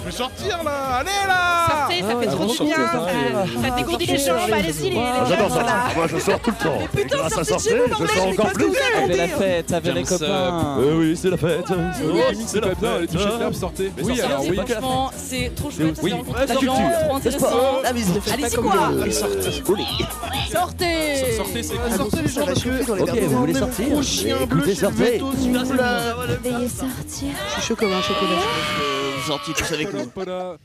Je vais sortir là Allez là Sortez, ça fait trop du bien. Ça, ça dégourdit les jambes. Allez-y, les, Ah, J'adore ça. là. Moi, je sors tout le temps. Et grâce à sortir, je sors encore plus. Avec la fête, avec les copains. Euh, oui, c'est la fête. C'est pas bien, les de l'herbe, sortez Mais Oui, alors c'est oui. Franchement, c'est trop chouette. Oui, c'est la trop culture, trop intéressant. la musique. Allez-y, quoi Sortez. Sortez Sortez, c'est Ah, sortez les gens parce que Ok, vous voulez sortir Écoutez, je sortez. là. Veuillez sortir. Je suis chaud comme un chocolat. Sortiez tous avec nous.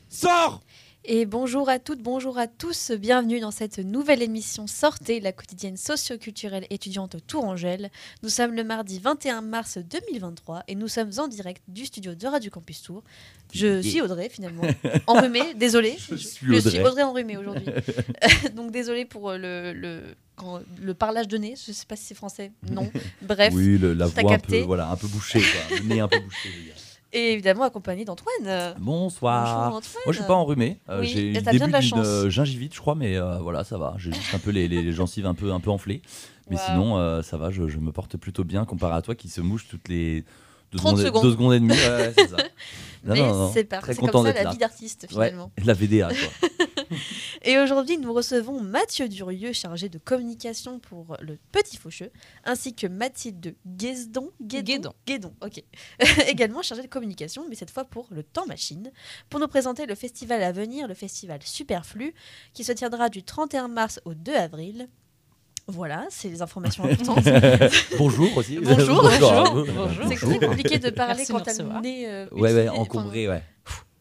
Sors Et bonjour à toutes, bonjour à tous, bienvenue dans cette nouvelle émission Sortez, la quotidienne socio-culturelle étudiante Tourangelle. Nous sommes le mardi 21 mars 2023 et nous sommes en direct du studio de Radio Campus Tour. Je suis Audrey finalement, enrhumée, désolée. Je suis Je suis Audrey. Audrey enrhumée aujourd'hui. Donc désolée pour euh, le, le, quand- le parlage de nez, je sais pas si c'est français, non. Bref, Oui, le- la t'as voix un peu, capté. voilà, un peu bouchée, quoi. Le nez un peu bouché. Et évidemment accompagnée d'Antoine. Euh, Bonsoir. Bonjour Antoine. Moi, je suis pas enrhumé. Euh, Oui, j'ai et le t'as bien début de la d'une chance. euh, gingivite, je crois, mais euh, voilà, ça va. J'ai juste un peu les, les, les gencives un peu, un peu enflées. Mais Waouh. sinon, euh, ça va, je, je me porte plutôt bien comparé à toi qui se mouche toutes les deux 30 secondes, secondes. deux secondes et demie. Ouais, ouais, c'est ça. Non, Mais non, non, c'est parti, Très c'est content comme ça d'être la là. vie d'artiste Ouais, finalement. la VDA, quoi. Et aujourd'hui, nous recevons Mathieu Durieux, chargé de communication pour le Petit Faucheux, ainsi que Mathilde Guesdon. Guédon. Guédon, ok. Également chargé de communication, mais cette fois pour le Temps Machine, pour nous présenter le festival à venir, le festival Superflu, qui se tiendra du 31 mars au 2 avril. Voilà, c'est les informations importantes. Bonjour aussi. Bonjour, bonjour. c'est très compliqué de parler Merci quand t'as le nez euh, Ouais, ouais, enfin, encombré, ouais.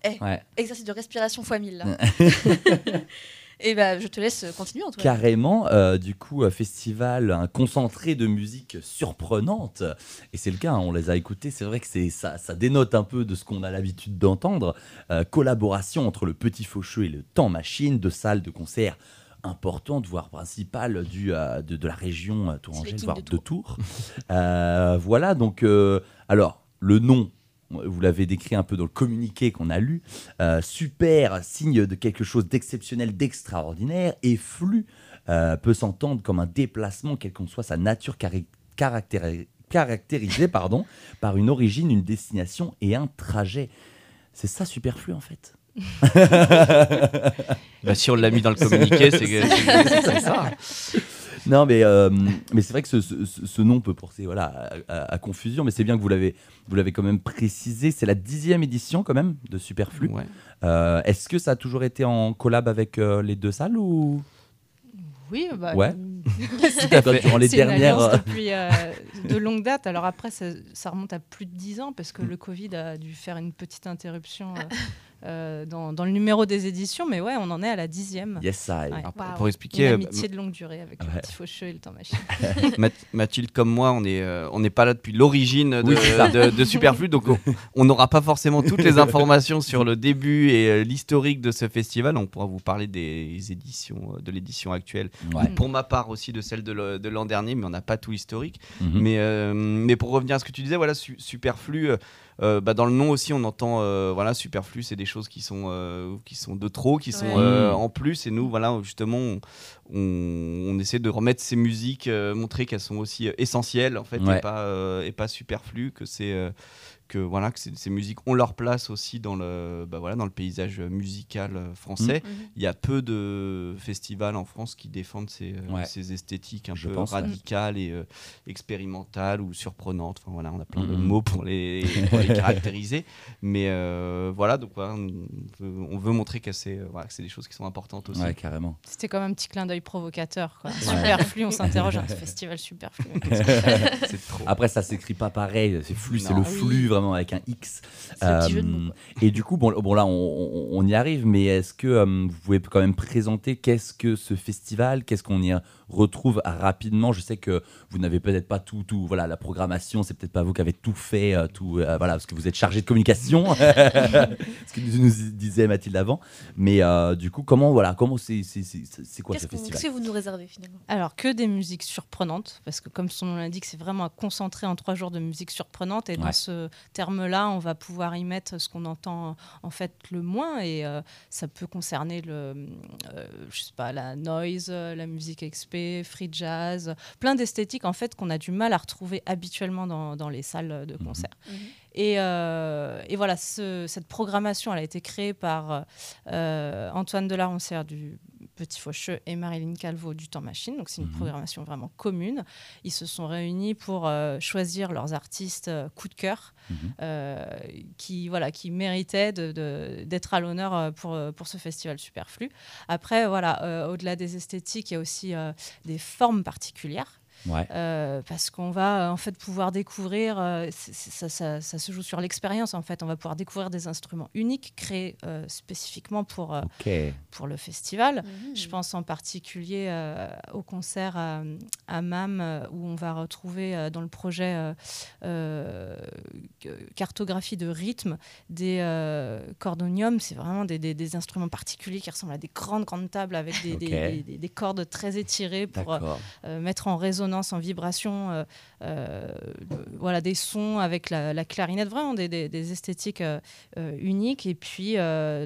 eh. ouais. Exercice de respiration fois 1000 là. Et bah, je te laisse continuer, Antoine. Carrément, euh, du coup, euh, festival, un concentré de musique surprenante. Et c'est le cas, hein, on les a écoutés. C'est vrai que c'est ça, ça dénote un peu de ce qu'on a l'habitude d'entendre. Euh, collaboration entre le Petit Faucheux et le Temps Machine, deux salles de concert importantes, voire principales du, euh, de, de la région euh, Tourangelle, voire de de Tours. Euh, voilà, donc, alors, le nom. Vous l'avez décrit un peu dans le communiqué qu'on a lu. Euh, super, signe de quelque chose d'exceptionnel, d'extraordinaire, et flux euh, peut s'entendre comme un déplacement, quelle qu'en soit sa nature caractérisée caractéri- caractérisée pardon, par une origine, une destination et un trajet. C'est ça superflu en fait. Bah, si on l'a mis dans le communiqué, c'est que c'est- ça. Non, mais, euh, mais c'est vrai que ce, ce- nom peut porter voilà, à, à- à confusion, mais c'est bien que vous l'avez, vous l'avez quand même précisé. C'est la dixième édition quand même de Superflu. Ouais. Euh, Est-ce que ça a toujours été en collab avec euh, les deux salles ou? Oui, bah, Ouais. c'est à fait. Durant les dernières, depuis euh, de longue date. Alors après, ça, ça remonte à plus de 10 ans parce que le Covid a dû faire une petite interruption euh, dans, dans le numéro des éditions. Mais ouais, on en est à la dixième. Yes, I. Ouais. Alors, pour- pour Une expliquer, euh, amitié de longue durée avec Ouais. le petit faucheux et le temps machine. Math- Mathilde comme moi, on est, euh, on n'est pas là depuis l'origine de, Oui, c'est ça. de- de Superflu, donc on- n'aura pas forcément toutes les informations sur le début et euh, l'historique de ce festival. On pourra vous parler des éditions, de l'édition actuelle. Ouais. Pour ma part aussi de celle de l'an dernier, mais on n'a pas tout l'historique. Mhm. Mais, euh, mais pour revenir à ce que tu disais, voilà, su- superflu. Euh, bah, dans le nom aussi, on entend euh, voilà, superflu, c'est des choses qui sont, euh, qui sont de trop, qui sont Ouais. euh, Mhm. en plus. Et nous, voilà, justement, on, on- on essaie de remettre ces musiques, euh, montrer qu'elles sont aussi essentielles en fait, Ouais. et, pas, euh, et pas superflues, que c'est euh, que voilà que ces ces musiques ont leur place aussi dans le bah, voilà dans le paysage musical euh, français. Mhm. Il y a peu de festivals en France qui défendent ces, euh, Ouais. ces esthétiques un Je peu pense, ouais. radicales et euh, expérimentales ou surprenantes. Enfin voilà, on a plein de Mhm. mots pour les, pour les caractériser. Mais euh, voilà, donc voilà, on, veut, on veut montrer que c'est voilà, que c'est des choses qui sont importantes aussi. Ouais, carrément. C'était comme un petit clin d'œil provocateur. Quoi. Superflu, on s'interroge un festival superflu. Après, ça s'écrit pas pareil. C'est flux, c'est le Ah oui. flux vraiment avec un X. Jeu de mots, Euh, et du coup, bon, bon là, on, on- on y arrive, mais est-ce que euh, vous pouvez quand même présenter qu'est-ce que ce festival, qu'est-ce qu'on y retrouve rapidement? Je sais que vous n'avez peut-être pas tout, tout, voilà, la programmation, c'est peut-être pas vous qui avez tout fait, euh, tout, euh, voilà, parce que vous êtes chargé de communication, ce que nous disait Mathilde avant. Mais euh, du coup, comment, voilà, comment c'est, c'est, c'est, c'est quoi ce festival? qu'est-ce que vous nous réservez finalement? Alors que des musiques surprenantes, parce que comme son nom l'indique, c'est vraiment un concentré en trois jours de musique surprenante. Et Ouais. dans ce terme-là, on va pouvoir y mettre ce qu'on entend en fait le moins. Et euh, ça peut concerner le, euh, je sais pas, la noise, la musique XP, free jazz, plein d'esthétiques en fait qu'on a du mal à retrouver habituellement dans, dans les salles de Mhm. concert. Mhm. Et, euh, et voilà, ce- cette programmation, elle a été créée par euh, Antoine Delaroncière du Petit Faucheux et Marilyn Calvo du Temps Machine. Donc, c'est une Mhm. programmation vraiment commune. Ils se sont réunis pour euh, choisir leurs artistes euh, coup de cœur Mhm. euh, qui, voilà, qui méritaient de- de- d'être à l'honneur pour, pour ce festival superflu. Après, voilà, au-delà des esthétiques, il y a aussi des formes particulières. Ouais. Euh, parce qu'on va en fait pouvoir découvrir, euh, ça, ça- ça se joue sur l'expérience en fait, on va pouvoir découvrir des instruments uniques créés euh, spécifiquement pour, euh, pour le festival. Mhm. Je pense en particulier euh, au concert à, à MAM où on va retrouver euh, dans le projet euh, euh, cartographie de rythme des euh, cordoniums. C'est vraiment des, des- des instruments particuliers qui ressemblent à des grandes grandes tables avec des, des- Ok. des- des- des cordes très étirées pour mettre en résonance, en vibration, euh, euh, voilà, des sons avec la, la clarinette, vraiment des, des- des esthétiques euh, uniques. Et puis,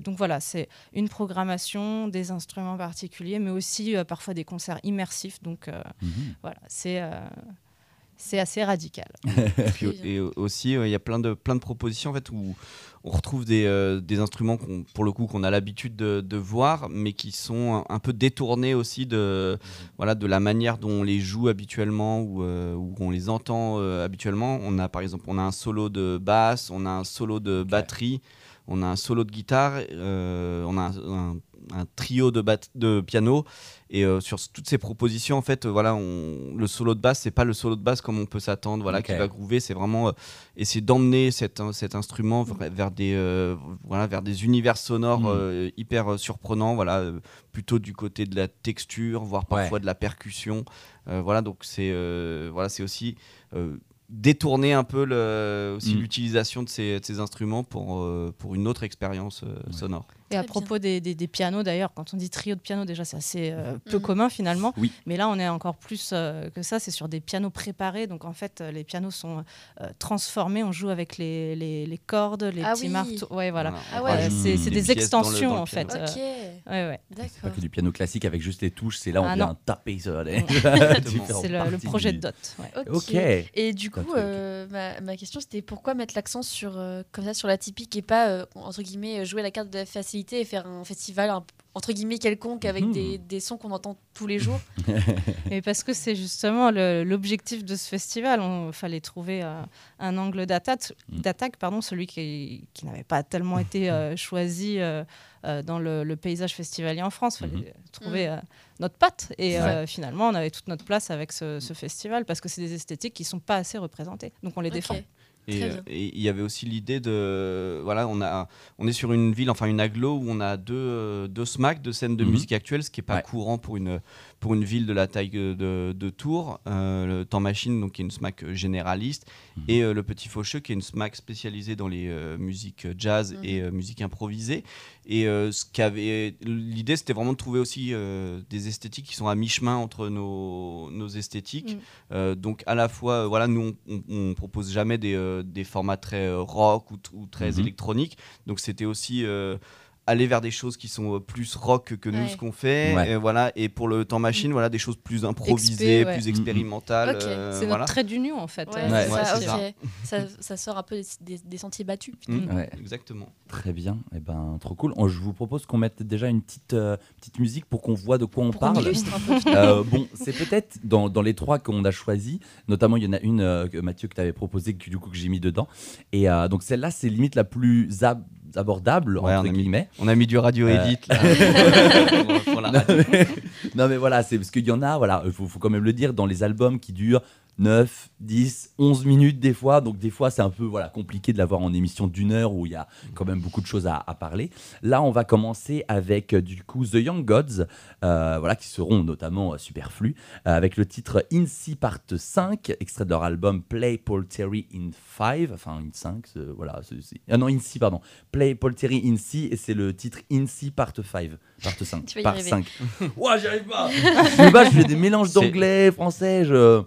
donc voilà, c'est une programmation, des instruments particuliers, mais aussi parfois des concerts immersifs. Donc Mhm. voilà, c'est c'est assez radical. Puis, et aussi, euh, il y a plein de, plein de propositions en fait, où on retrouve des, euh, des instruments qu'on, pour le coup qu'on a l'habitude de, de voir, mais qui sont un, un peu détournés aussi de, voilà, de la manière dont on les joue habituellement ou euh, où on les entend euh, habituellement. On a par exemple on a un solo de basse, on a un solo de batterie, on a un solo de guitare, euh, on a un, un- un trio de, de piano. Et euh, sur toutes ces propositions, en fait, euh, voilà, on- le solo de basse, c'est pas le solo de basse comme on peut s'attendre, voilà, qui va groover. C'est vraiment euh, essayer d'emmener cet, cet instrument vers des, voilà, vers des univers sonores Mm. euh, hyper surprenants, voilà, plutôt du côté de la texture, voire parfois de la percussion. Voilà, donc c'est voilà, c'est aussi détourner un peu le, aussi Mm. l'utilisation de ces, de ces instruments pour, euh, pour une autre expérience euh, sonore. Et à Très propos des, des- des pianos, d'ailleurs, quand on dit trio de piano, déjà, c'est assez euh, peu Mhm. commun finalement. Oui. Mais là, on est encore plus euh, que ça. C'est sur des pianos préparés. Donc, en fait, euh, les pianos sont euh, transformés. On joue avec les, les- les cordes, les Ah petits oui. marteaux. Ouais, voilà. Ah On ouais. c'est Des des, pièces dans le- extensions, dans le en fait. piano. Ok, euh, ouais, ouais. C'est pas que du piano classique avec juste les touches, c'est là on Ah, vient taper sur les C'est le, projet de dot. ouais. Ok. Ok. Et du coup, euh, ma, ma question c'était pourquoi mettre l'accent sur euh, comme ça sur la typique et pas euh, entre guillemets jouer la carte de la facilité et faire un festival un- entre guillemets quelconque avec Mhm. des, des sons qu'on entend tous les jours. Et parce que c'est justement l'objectif de ce festival. Il fallait trouver euh, un angle d'attaque, Mm. d'attaque, pardon, celui qui, qui n'avait pas tellement été euh, choisi euh, dans le, le paysage festivalier en France. Il fallait Mhm. trouver euh, notre patte. Et Ouais. euh, finalement, on avait toute notre place avec ce, ce festival parce que c'est des esthétiques qui ne sont pas assez représentées. Donc on les défend. Et euh, et il y avait aussi l'idée de voilà on a on est sur une ville enfin une agglo où on a deux euh, deux SMAC deux scènes de Mhm. musique actuelle ce qui est pas Ouais. courant pour une pour une ville de la taille de, de, Tours Euh, le Temps Machine donc qui est une SMAC généraliste Mhm. et euh, le Petit Faucheux qui est une SMAC spécialisée dans les euh, musiques jazz Mhm. et euh, musique improvisée et euh, ce qu'avait l'idée c'était vraiment de trouver aussi euh, des esthétiques qui sont à mi-chemin entre nos, nos esthétiques Mhm. euh, donc à la fois, euh, voilà, nous on, on, on propose jamais des, euh, des formats très euh, rock ou, très Mhm. électroniques. Donc c'était aussi euh, aller vers des choses qui sont euh, plus rock que nous Ouais. ce qu'on fait. Ouais. Et voilà. Et pour le temps machine, voilà, des choses plus improvisées, ouais. plus Mhm. expérimentales. Ok. euh, C'est voilà. notre trait d'union en fait. Ouais, Euh, ça, sort un peu des, des- des sentiers battus. Exactement. Très bien, et ben trop cool. Oh, je vous propose qu'on mette déjà une petite euh, petite musique pour qu'on voit de quoi on Pour parle. illustre un peu. Euh, bon, c'est peut-être dans, dans les trois qu'on a choisi, notamment il y en a une euh, que Mathieu que tu avais proposé que du coup que j'ai mis dedans. Et euh, donc celle-là, c'est limite la plus ab- abordable Ouais, on entre mis- guillemets. On a mis du radio Euh. edit là, pour, pour la radio. non mais voilà, c'est parce qu'il y en a, voilà, il faut, faut quand même le dire, dans les albums qui durent 9, 10, 11 minutes des fois. Donc des fois, c'est un peu voilà, compliqué de l'avoir en émission d'une heure où il y a quand même beaucoup de choses à, à parler. Là, on va commencer avec euh, du coup The Young Gods, euh, voilà, qui seront notamment euh, superflus, euh, avec le titre In Si Part 5, extrait de leur album Play Paul Terry in 5, enfin in 5, c'est- voilà, ah non, In pardon, Play Paul Terry in Si, et c'est le titre In Si Part 5, Part 5, Tu Part arriver. 5. Ouah, j'y arrive pas Je sais pas, je fais des mélanges d'anglais, français, je...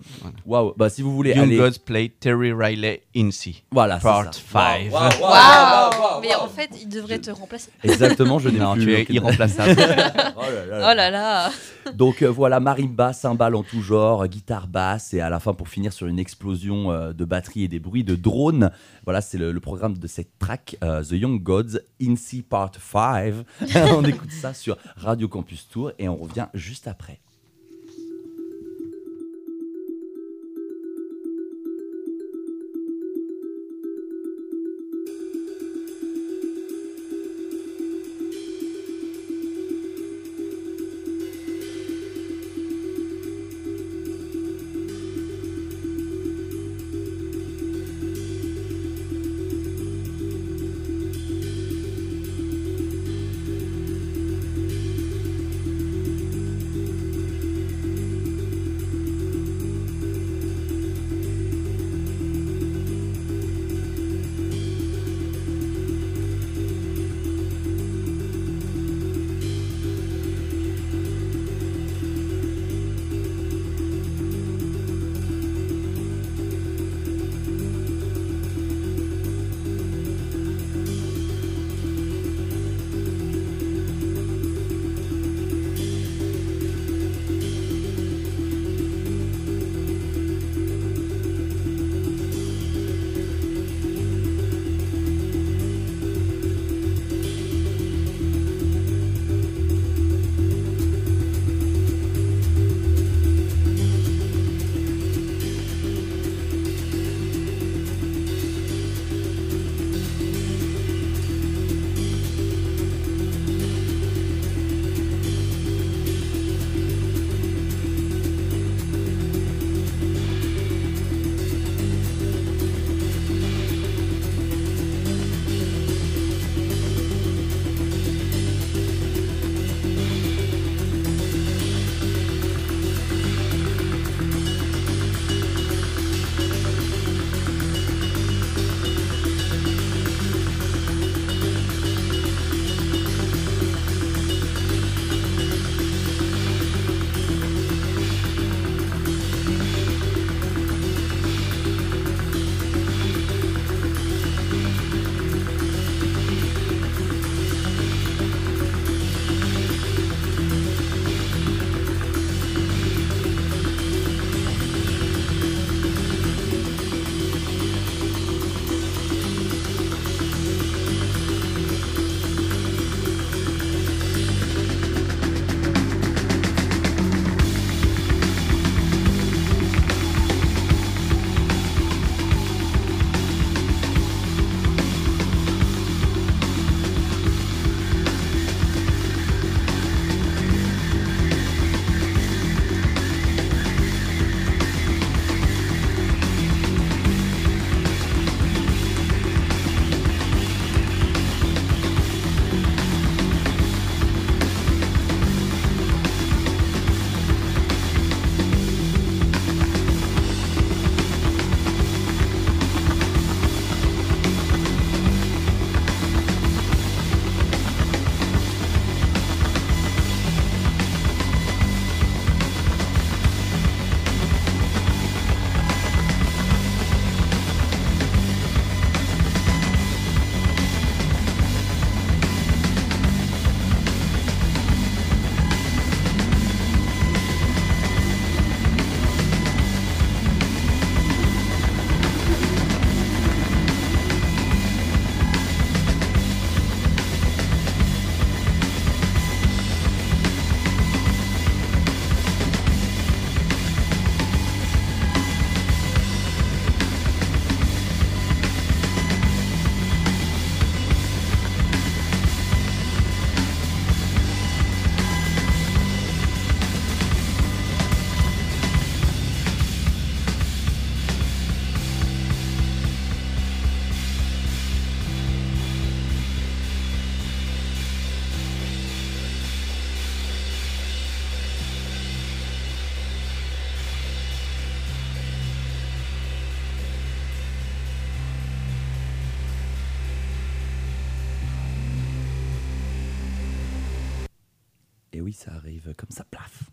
Voilà. Waouh. Bah, si vous voulez Young aller. Gods play Terry Riley Incy. Voilà, c'est Part ça. five. Waouh, waouh, waouh, Waouh waouh, waouh, Mais en fait, il devrait te remplacer. Exactement, je n'ai Non, plus tu es irremplaçable. Oh là là. Oh là là Donc euh, voilà, marimba, cymbales en tout genre, guitare basse, et à la fin pour finir sur une explosion euh, de batterie et des bruits de drones. Voilà, c'est le, le programme de cette track, euh, The Young Gods, INSEE Part 5. on écoute ça sur Radio Campus Tour et on revient juste après.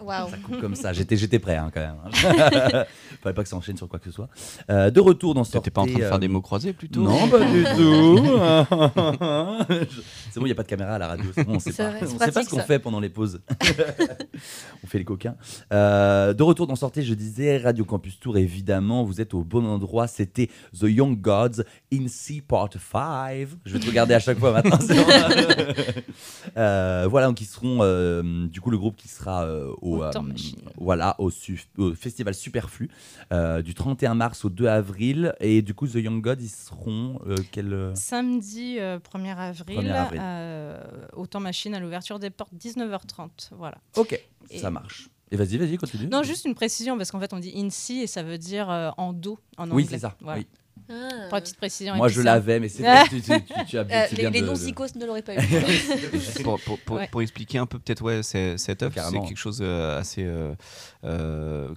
Ça, coupe comme ça. J'étais, j'étais prêt hein, quand même. Fallait pas que ça enchaîne sur quoi que ce soit. Euh, de retour dans T'étais pas en train de Sortez, faire euh, des mots croisés plutôt Non, pas du tout. c'est bon, il n'y a pas de caméra à la radio. Bon, on sait C'est pas, vrai, on c'est sait pas ce qu'on ça. fait pendant les pauses. on fait les coquins. Euh, de retour dans Sortez, je disais Radio Campus Tour, évidemment, vous êtes au bon endroit. C'était The Young Gods in C Part 5. Je vais te regarder à chaque fois maintenant. Euh, voilà, donc ils seront euh, du coup le groupe qui sera euh, au, euh, voilà, au, su- au festival Superflu euh, du 31 mars au 2 avril. Et du coup, The Young Gods, ils seront euh, quel euh, Samedi euh, 1er avril, 1er avril. euh, au temps machine à l'ouverture des portes 19h30. Voilà. Ok, Et- ça marche. Et vas-y, vas-y, continue. Non, juste une précision parce qu'en fait on dit INSI et ça veut dire euh, en dos en anglais. Oui, c'est ça. Voilà. oui. Ah. Euh, Pour la petite précision. Moi, je l'avais, mais c'est tu, tu- tu- tu as Euh, les les de- non-zikos ne l'auraient pas eu. Pour, pour- pour- Ouais. pour expliquer un peu peut-être ouais, cette œuvre, c'est quelque chose euh, assez euh, euh,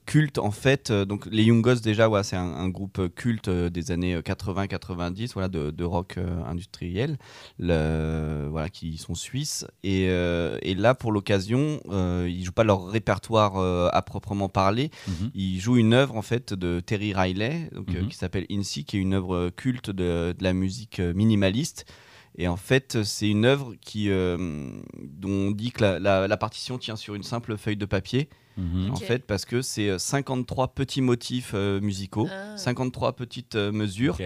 culte en fait. Euh, Donc les Young Gods déjà, ouais, c'est un, un groupe culte euh, des années 80-90, voilà, de, de rock euh, industriel, le- voilà, qui sont suisses. Et, euh, et là, pour l'occasion, euh, ils jouent pas leur répertoire euh, à proprement parler. Mhm. Ils jouent une œuvre en fait de Terry Riley, donc, euh, Mhm. qui s'appelle Incy, qui est une œuvre culte de, de la musique euh, minimaliste. Et en fait, c'est une œuvre qui, euh, dont on dit que la, la- la partition tient sur une simple feuille de papier. Mhm. En fait, parce que c'est euh, 53 petits motifs euh, musicaux, Ah. 53 petites euh, mesures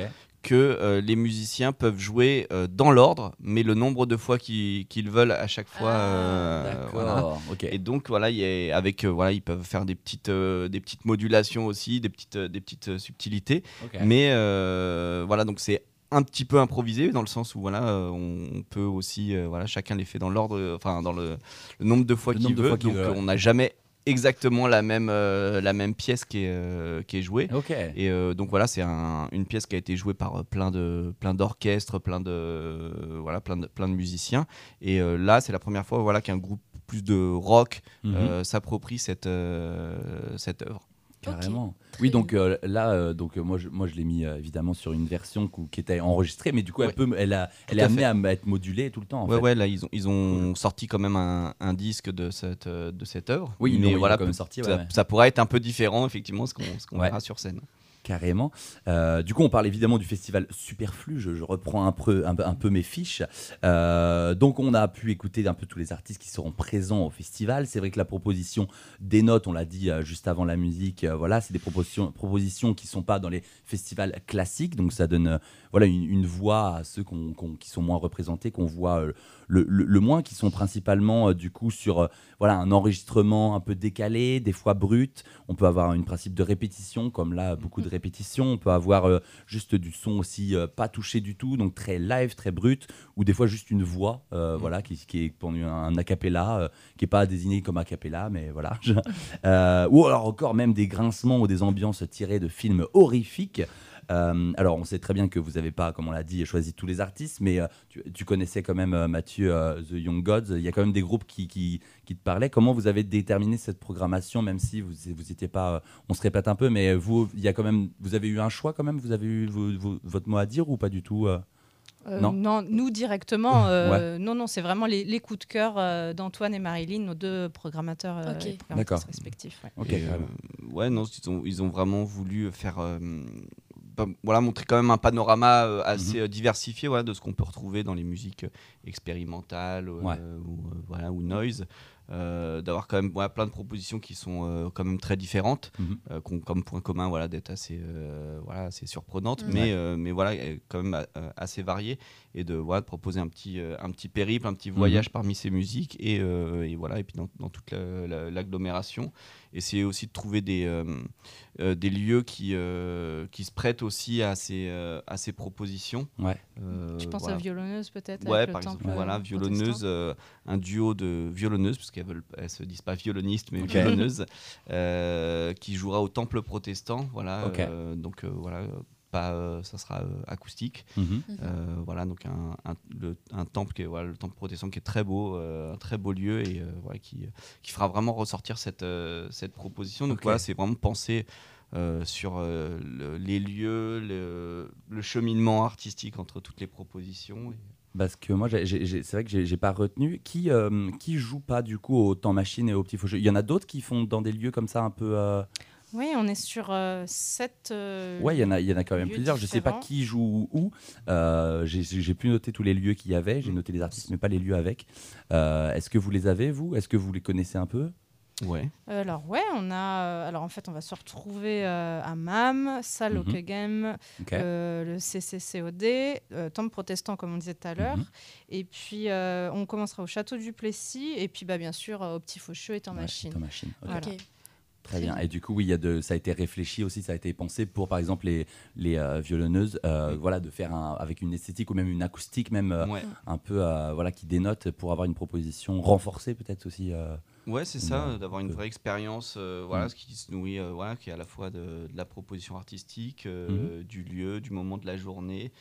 que euh, les musiciens peuvent jouer euh, dans l'ordre, mais le nombre de fois qu'ils veulent à chaque fois. Ah, euh, D'accord. voilà. Ok. Et donc voilà, il y a- avec euh, voilà, ils peuvent faire des petites, euh, des petites modulations aussi, des petites, euh, des petites euh, subtilités. Ok. Mais euh, voilà, donc c'est un petit peu improvisé dans le sens où voilà, euh, on, on peut aussi, euh, voilà, chacun les fait dans l'ordre, euh, enfin dans le, le nombre de fois qu'il veut. fois donc veut, ouais. on n'a jamais exactement la même, euh, la même pièce qui est, qui est jouée. Ok. Et donc voilà, c'est un- une pièce qui a été jouée par plein de plein d'orchestres, plein de voilà, plein de plein de musiciens. Et là, c'est la première fois voilà qu'un groupe plus de rock Mhm. euh, s'approprie cette cette œuvre. Carrément. Oui, donc euh, là, euh, donc euh, moi, je, moi, je l'ai mis évidemment sur une version qui était enregistrée, mais du coup, elle Ouais. peut, elle, a, elle est à amenée fait. à être modulée tout le temps. En ouais fait. ouais, là ils ont ils ont sorti quand même un, un disque de cette de cette œuvre. Oui, mais voilà, peut- sorti, ouais, ça, pourrait être un peu différent effectivement ce qu'on ce qu'on Ouais. verra sur scène. Carrément. Euh, du coup, on parle évidemment du festival Superflu. Je, reprends un peu, mes fiches. Euh, donc, on a pu écouter un peu tous les artistes qui seront présents au festival. C'est vrai que la proposition des notes, on l'a dit euh, juste avant la musique, voilà, c'est des propositions, qui sont pas dans les festivals classiques. Donc, ça donne voilà une, voix à ceux qui sont moins représentés, qu'on voit le, le- moins, qui sont principalement du coup sur voilà un enregistrement un peu décalé, des fois brut. On peut avoir un principe de répétition, comme là beaucoup de répétitions. On peut avoir euh, juste du son aussi euh, pas touché du tout, donc très live, très brut, ou des fois juste une voix, euh, voilà, qui, qui est pour un, un a cappella, euh, qui est pas désigné comme a cappella, mais voilà. Ou alors encore même des grincements ou des ambiances tirées de films horrifiques. Euh, alors, on sait très bien que vous n'avez pas, comme on l'a dit, choisi tous les artistes, mais euh, tu, tu connaissais quand même, euh, Mathieu, euh, The Young Gods. Il y a quand même des groupes qui, qui, qui te parlaient. Comment vous avez déterminé cette programmation, même si vous vous étiez pas. euh, on se répète un peu, mais vous, il y a quand même, vous avez eu un choix quand même? Vous avez eu votre mot à dire ou pas du tout euh? Euh, Non? nous directement, euh, non, non, c'est vraiment les, les coups de cœur euh, d'Antoine et Marilyn, nos deux programmateurs, euh, respectifs. ouais. Ok, Et, euh, ouais, non, ils ont, ils ont vraiment voulu faire. Voilà, montrer quand même un panorama euh, assez Mhm. euh, diversifié voilà, de ce qu'on peut retrouver dans les musiques euh, expérimentales euh, Ouais. ou, euh, voilà, ou noise. Euh, D'avoir quand même voilà, plein de propositions qui sont euh, quand même très différentes, Mhm. euh, qui ont comme point commun voilà, d'être assez, euh, voilà, assez surprenantes, Mhm. mais, euh, mais voilà, quand même euh, assez variées, et de, voilà, de proposer un petit, euh, un petit périple, un petit voyage parmi ces musiques, et, euh, et voilà, et puis dans, dans toute la- la- l'agglomération. Essayer aussi de trouver des, euh, euh, des lieux qui, euh, qui se prêtent aussi à ces, euh, à ces propositions. Ouais. Euh, Je pense voilà. à Violonneuse peut-être. Ouais, par exemple, temple, voilà, violonneuse, euh, un duo de violonneuses, parce qu'elles elles se disent pas violonistes, mais Ok. violonneuses, euh, qui jouera au temple protestant, voilà. Euh, donc euh, voilà, pas, euh, ça sera euh, acoustique, Mhm. Mhm. Euh, voilà, donc un, un, le- un temple qui est, voilà, le temple protestant qui est très beau, euh, un très beau lieu et euh, voilà, qui, qui fera vraiment ressortir cette, euh, cette proposition. Donc voilà, c'est vraiment penser euh, sur euh, le- les lieux, le, le cheminement artistique entre toutes les propositions. et- Parce que moi, c'est vrai que j'ai pas retenu. Qui, euh, qui joue pas du coup au temps machine et au petit faucheux Il y en a d'autres qui font dans des lieux comme ça un peu. Oui, on est sur euh, sept. euh, Ouais, il y en a, il y en a quand même plusieurs. Je sais pas qui joue où. Euh, j'ai- j'ai pu noter tous les lieux qu'il y avait. J'ai noté les artistes, mais pas les lieux avec. Euh, Est-ce que vous les avez vous? Est-ce que vous les connaissez un peu? Ouais. Euh, Alors ouais, on a. euh, alors en fait, on va se retrouver euh, à MAM, Salle. Okegem, Ok. euh, le CCCOD, euh, Temple Protestant comme on disait tout à l'heure, Mhm. et puis euh, on commencera au Château du Plessis, et puis bah bien sûr euh, au Petit Faucheux et en Ouais, machine. Temps machine. Voilà. Très bien. Et du coup, oui, il y a de, ça a été réfléchi aussi, ça a été pensé pour, par exemple, les, les euh, violonneuses, euh, Oui. voilà, de faire un, avec une esthétique ou même une acoustique, même euh, Ouais. un peu, voilà, qui dénote pour avoir une proposition renforcée peut-être aussi. Ouais, c'est ça, d'avoir une vraie expérience, voilà, Mm. ce qui se nourrit, voilà, qui est à la fois de, de la proposition artistique, Mhm. du lieu, du moment de la journée.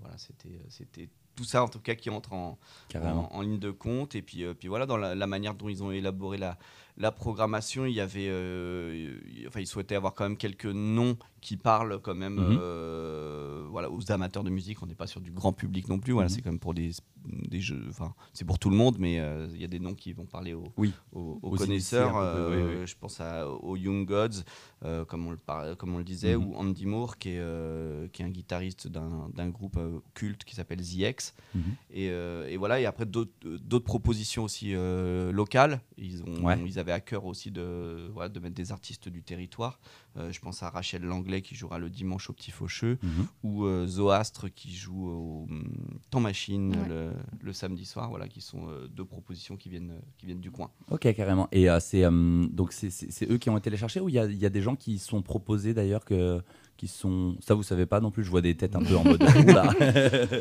voilà, c'était, c'était tout ça en tout cas qui entre en, Carrément. en, en ligne de compte. Et puis, euh, puis voilà, dans la, la manière dont ils ont élaboré la, la programmation, il y avait, euh, enfin, ils souhaitaient avoir quand même quelques noms qui parlent quand même, Mhm. euh, voilà, aux amateurs de musique. On n'est pas sur du grand public non plus. Voilà, Mhm. c'est quand même pour des, des jeux, enfin, c'est pour tout le monde, mais euh, il y a des noms qui vont parler aux, Oui. aux, aux Aux connaisseurs. peu, oui, Je pense à, aux Young Gods, comme, on le par- comme on le disait, Mhm. ou Andy Moore, qui est, qui est un guitariste d'un groupe culte qui s'appelle The X. Mhm. Et, et voilà, et après d'autres propositions aussi locales. Ils, ont, Ouais. ils avaient à cœur aussi de, voilà, de mettre des artistes du territoire. Euh, je pense à Rachel Langlais qui jouera le dimanche au Petit Faucheux, Mhm. ou euh, Zoastre qui joue au hum, Temps Machine Ouais. le, le samedi soir. Voilà, qui sont euh, deux propositions qui viennent, qui viennent du coin. Ok, carrément. Et euh, c'est euh, donc c'est- c'est c'est eux qui ont été les chercher ou il y a, il y a des gens qui sont proposés d'ailleurs que qui sont ça vous savez pas non plus. Je vois des têtes un peu en mode oula.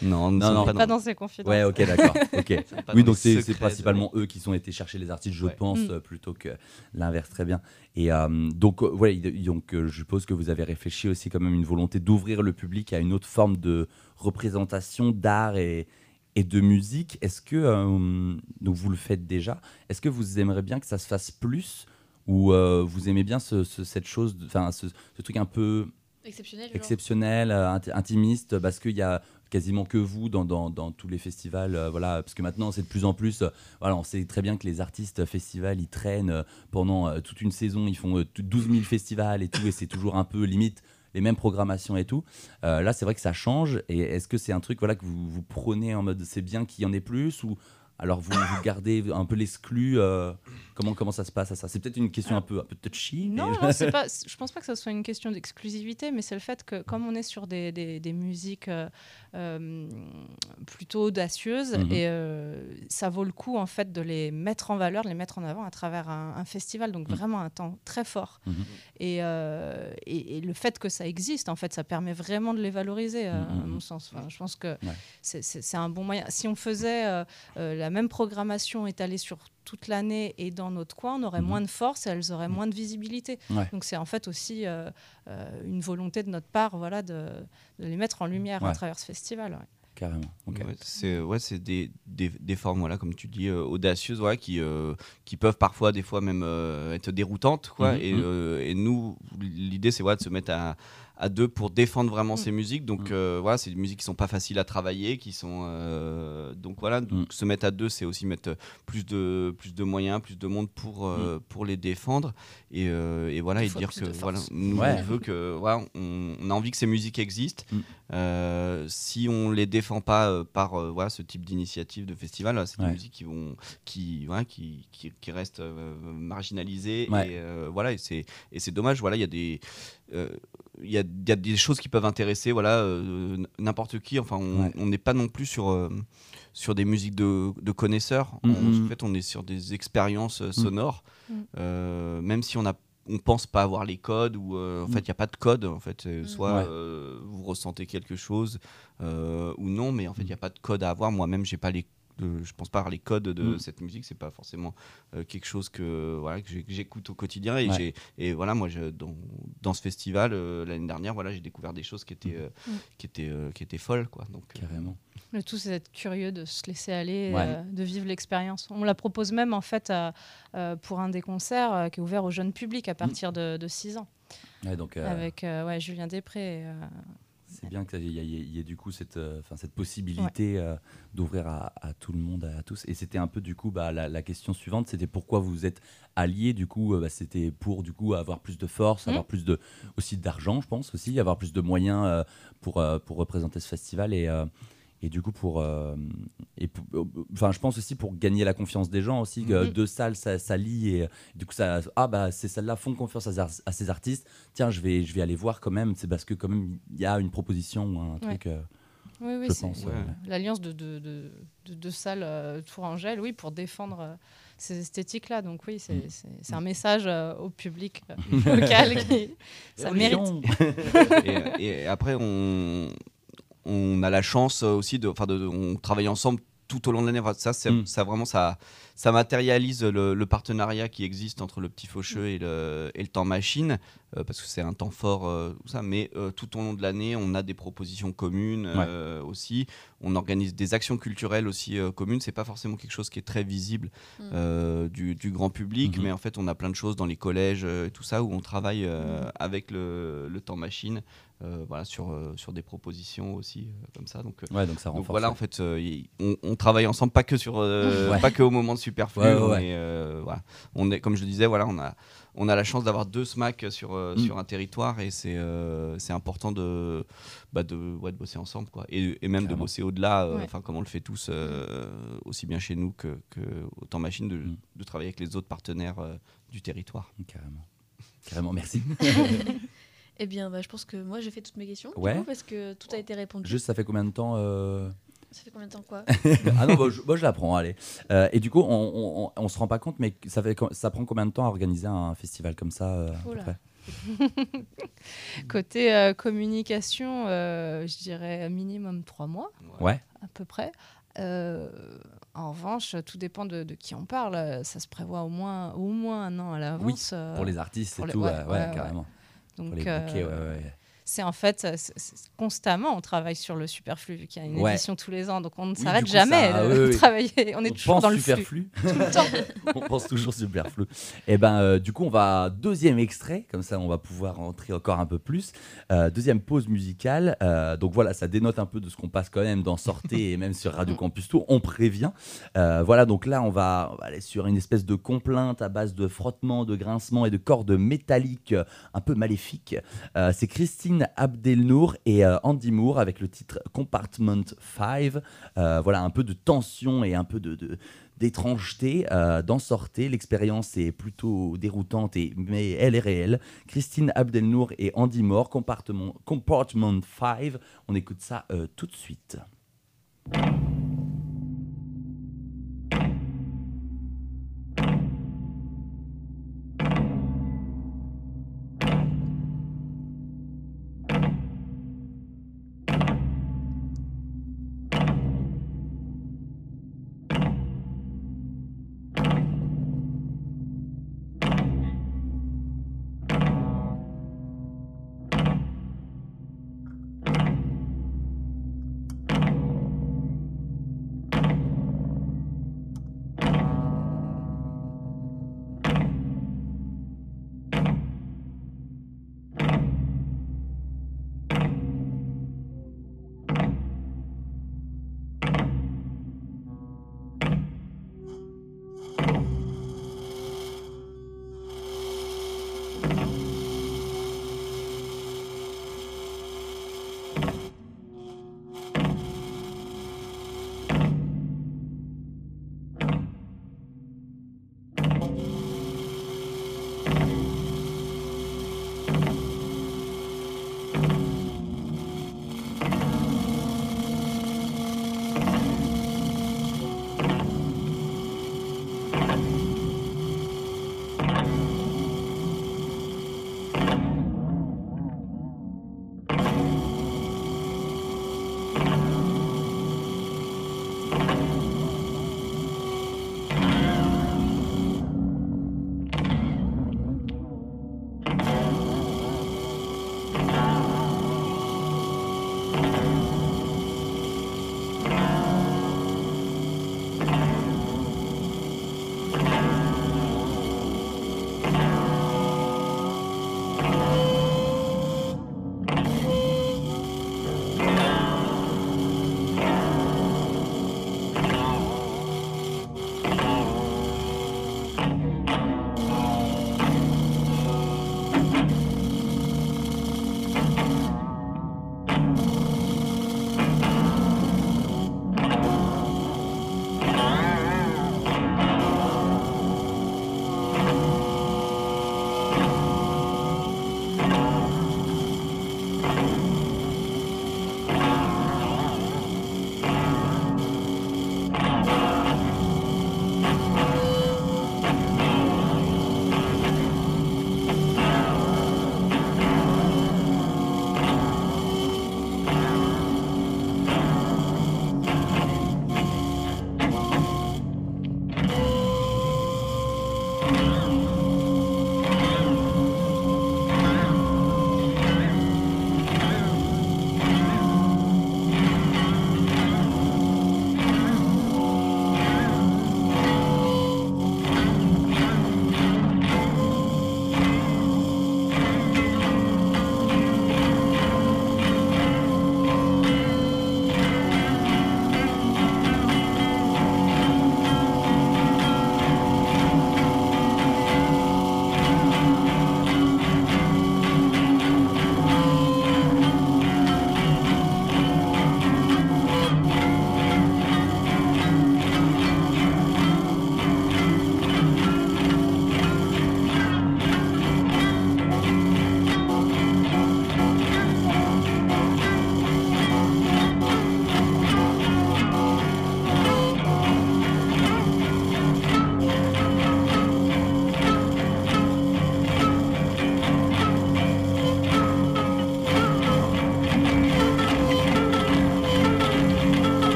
Non, Non, non. Pas, pas, dans ces confidences. Ouais, ok, d'accord. Ok. Oui, donc c'est de- principalement eux qui sont été chercher les artistes, je Ouais. pense, Mm. euh, plutôt que l'inverse. Très bien. Et euh, donc, euh, voilà, il- donc euh, je suppose que vous avez réfléchi aussi quand même une volonté d'ouvrir le public à une autre forme de représentation d'art et, et de musique. Est-ce que, euh, donc vous le faites déjà, est-ce que vous aimeriez bien que ça se fasse plus ou euh, vous aimez bien ce- ce- cette chose, enfin ce, ce truc un peu Exceptionnel. exceptionnel, euh, int- intimiste, parce qu'il y a quasiment que vous dans, dans, tous les festivals. euh, voilà, parce que maintenant, c'est de plus en plus. euh, voilà, on sait très bien que les artistes festivals, ils traînent pendant toute une saison, ils font euh, tout- 12 000 festivals et tout, et c'est toujours un peu limite les mêmes programmations et tout. Là, c'est vrai que ça change. Et est-ce que c'est un truc voilà, que vous, vous prenez en mode c'est bien qu'il y en ait plus ou alors vous, vous gardez un peu l'exclu euh, comment, comment ça se passe à ça? C'est peut-être une question un peu, un peu touchy. Non, non, c'est pas, je pense pas que ce soit une question d'exclusivité, mais c'est le fait que comme on est sur des, des, des musiques euh, euh, plutôt audacieuses, Mhm. et euh, ça vaut le coup en fait de les mettre en valeur, de les mettre en avant à travers un, un festival, donc Mhm. vraiment un temps très fort. Mhm. Et, et, et le fait que ça existe, en fait, ça permet vraiment de les valoriser, à mon sens. Enfin, je pense que Ouais. c'est- un bon moyen. Si on faisait euh, la même programmation étalée sur toute l'année et dans notre coin, on aurait Mhm. moins de force et elles auraient Mhm. moins de visibilité. Ouais. Donc c'est en fait aussi euh, euh, une volonté de notre part voilà, de, de les mettre en lumière à travers ce festival. ouais. Carrément. c'est ouais, c'est des, des, des formes voilà comme tu dis euh, audacieuses voilà, qui euh, qui peuvent parfois des fois même euh, être déroutantes quoi Mhm, et, et nous l'idée c'est voilà, de se mettre à à deux pour défendre vraiment Mm. ces musiques donc Mm. euh, voilà c'est des musiques qui sont pas faciles à travailler qui sont euh, donc voilà donc Mm. se mettre à deux c'est aussi mettre plus de plus de moyens plus de monde pour euh, pour les défendre et, euh, et voilà et dire que voilà nous Ouais. on veut que voilà on, on a envie que ces musiques existent Mm. euh, si on les défend pas euh, par euh, voilà, ce type d'initiative de festival, c'est Ouais. des musiques qui vont qui voilà, qui, qui, qui restent euh, marginalisées Ouais. et euh, voilà et c'est et c'est dommage voilà il y a des euh, il y, a, il y a des choses qui peuvent intéresser voilà euh, n'importe qui enfin on Ouais. n'est pas non plus sur euh, sur des musiques de, de connaisseurs Mhm. On- en fait on est sur des expériences euh, sonores Mhm. Euh, même si on a on pense pas avoir les codes ou euh, en Mm. fait il y a pas de code en fait soit Ouais. euh, vous ressentez quelque chose euh, ou non mais en fait il n'y a pas de code à avoir moi-même j'ai pas les euh, je pense pas avoir les codes de Mm. cette musique c'est pas forcément euh, quelque chose que voilà que j'écoute au quotidien et Ouais. j'ai et voilà moi je, dans, dans ce festival euh, l'année dernière voilà j'ai découvert des choses qui étaient euh, Mm. qui étaient euh, qui étaient folles quoi donc euh, Carrément. Le tout, c'est d'être curieux, de se laisser aller, Ouais. euh, de vivre l'expérience. On la propose même en fait à- euh, pour un des concerts euh, qui est ouvert au jeune public à partir de, de 6 ans, Ouais, donc, euh, avec euh, ouais, Julien Després. C'est bien qu'il y, ait- il y ait du coup cette, euh, enfin, cette possibilité euh, d'ouvrir à, à tout le monde, à tous. Et c'était un peu du coup bah, la, la question suivante, c'était pourquoi vous êtes alliés du coup, euh, bah, c'était pour du coup avoir plus de force, Mhm. avoir plus de aussi d'argent, je pense aussi, avoir plus de moyens euh, pour euh, pour représenter ce festival et et du coup pour euh, et pour- euh, enfin je pense aussi pour gagner la confiance des gens aussi que Mhm. deux salles ça, ça lie et du coup ça ah bah ces salles là font confiance à, ces- à ces artistes tiens je vais je vais aller voir quand même c'est parce que quand même il y a une proposition ou un truc euh, Oui, oui, Je c'est pense, euh, ouais. l'alliance de deux de, de, deux salles euh, Tourangelle, oui, pour défendre euh, ces esthétiques-là. Donc oui, c'est Mm. c'est- c'est un message euh, au public euh, local. qui- ça mérite. Et, et après, on, on a la chance aussi de, enfin, de, de- on travaille ensemble tout au long de l'année. Enfin, ça, c'est- Mm. ça vraiment, ça, ça matérialise le, le partenariat qui existe entre le petit faucheux et le, et le temps machine, euh, parce que c'est un temps fort, euh, tout ça. Mais euh, tout au long de l'année, on a des propositions communes euh, aussi. On organise des actions culturelles aussi euh, communes. C'est pas forcément quelque chose qui est très visible Mm. euh, du, du grand public, Mhm. mais en fait, on a plein de choses dans les collèges euh, et tout ça où on travaille euh, avec le, le temps machine. Euh, voilà, sur, euh, sur des propositions aussi euh, comme ça. Donc, ouais donc ça donc voilà, en fait, euh, y- on, on travaille ensemble, pas que sur, euh, Ouais. pas que au moment de Superflu. Ouais, euh, voilà, on est, comme je le disais, voilà, on a, on a la chance d'avoir deux SMAC sur, Mm. sur un territoire et c'est, euh, c'est important de, bah, de, ouais, de bosser ensemble, quoi, et, et même de bosser au-delà, euh, enfin comme on le fait tous, euh, aussi bien chez nous que, que au temps machine, de, Mm. de travailler avec les autres partenaires euh, du territoire. carrément carrément merci Eh bien, bah, je pense que moi j'ai fait toutes mes questions. du Ouais. coup, parce que tout a été répondu. juste ça fait combien de temps euh, Ça fait combien de temps quoi? Ah non, bah, je, bah, je la prends, allez. Euh, et du coup, on, on, on, on se rend pas compte, mais ça, fait, ça prend combien de temps à organiser un festival comme ça euh, à Côté euh, communication, euh, je dirais minimum trois mois Ouais. à peu près. Euh, en revanche, tout dépend de, de qui on parle. Ça se prévoit au moins, au moins un an à l'avance. euh, Pour les artistes et les- tout, ouais, ouais, ouais, ouais, ouais. carrément. Donc, Pour les euh, bouquets, ouais, ouais. C'est en fait c'est- constamment on travaille sur le superflu vu qu'il y a une Ouais. édition tous les ans donc on ne Oui, s'arrête jamais ça- de oui, oui. travailler on est on toujours dans le flux superflu. tout le temps on pense toujours superflu. Et ben, euh, du coup, on va deuxième extrait, comme ça, on va pouvoir rentrer encore un peu plus. Euh, deuxième pause musicale. Euh, donc voilà, ça dénote un peu de ce qu'on passe quand même dans Sortez et même sur Radio Campus Tour. On prévient. Euh, voilà, donc là, on va, on va aller sur une espèce de complainte à base de frottement, de grincement et de cordes métalliques euh, un peu maléfiques. Euh, C'est Christine Abdelnour et euh, Andy Moore avec le titre Compartment 5. Euh, voilà, un peu de tension et un peu de- d'étrangeté euh, d'en sortir. L'expérience est plutôt déroutante, et, mais elle est réelle. Christine Abdelnour et Andy Moore, Compartment, Compartment 5. On écoute ça tout de suite.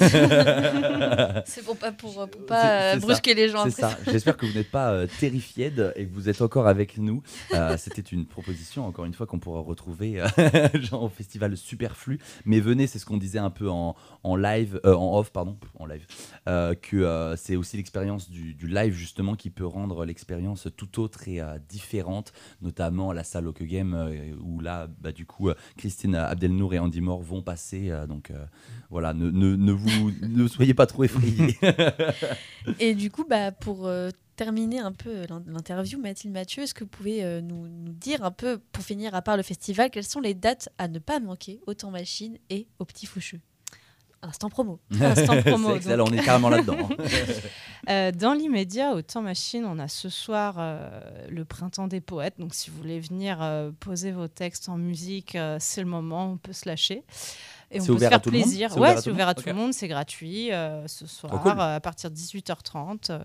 C'est pour pas, pour, pour C'est- pas euh, ça. brusquer les gens C'est ça. J'espère que vous n'êtes pas euh, terrifiés et que vous êtes encore avec nous. Euh, C'était une proposition, encore une fois, qu'on pourra retrouver euh, genre au festival Superflu. Mais venez, c'est ce qu'on disait un peu en, en live, euh, en off, pardon, en live, euh, que euh, c'est aussi l'expérience du, du live justement qui peut rendre l'expérience tout autre et euh, différente, notamment la salle Hockey Game euh, où là, bah, du coup, euh, Christine Abdelnour et Andy Moore vont passer. euh, donc euh, voilà, ne, ne, ne vous ne soyez pas trop effrayés. Et du coup, bah, pour euh, terminer un peu l'in- l'interview, Mathilde Mathieu, est-ce que vous pouvez euh, nous, nous dire un peu, pour finir, à part le festival, quelles sont les dates à ne pas manquer au Temps Machine et au Petit Faucheux? Instant promo. Instant promo, c'est excellent, donc. on est carrément là-dedans. hein. Euh, dans l'immédiat, au Temps Machine, on a ce soir euh, le Printemps des Poètes. Donc, si vous voulez venir euh, poser vos textes en musique, euh, c'est le moment, on peut se lâcher. Et on peut se à faire tout plaisir. Ouais, c'est ouvert à tout le monde, c'est gratuit euh, ce soir cool. euh, à partir de 18h30.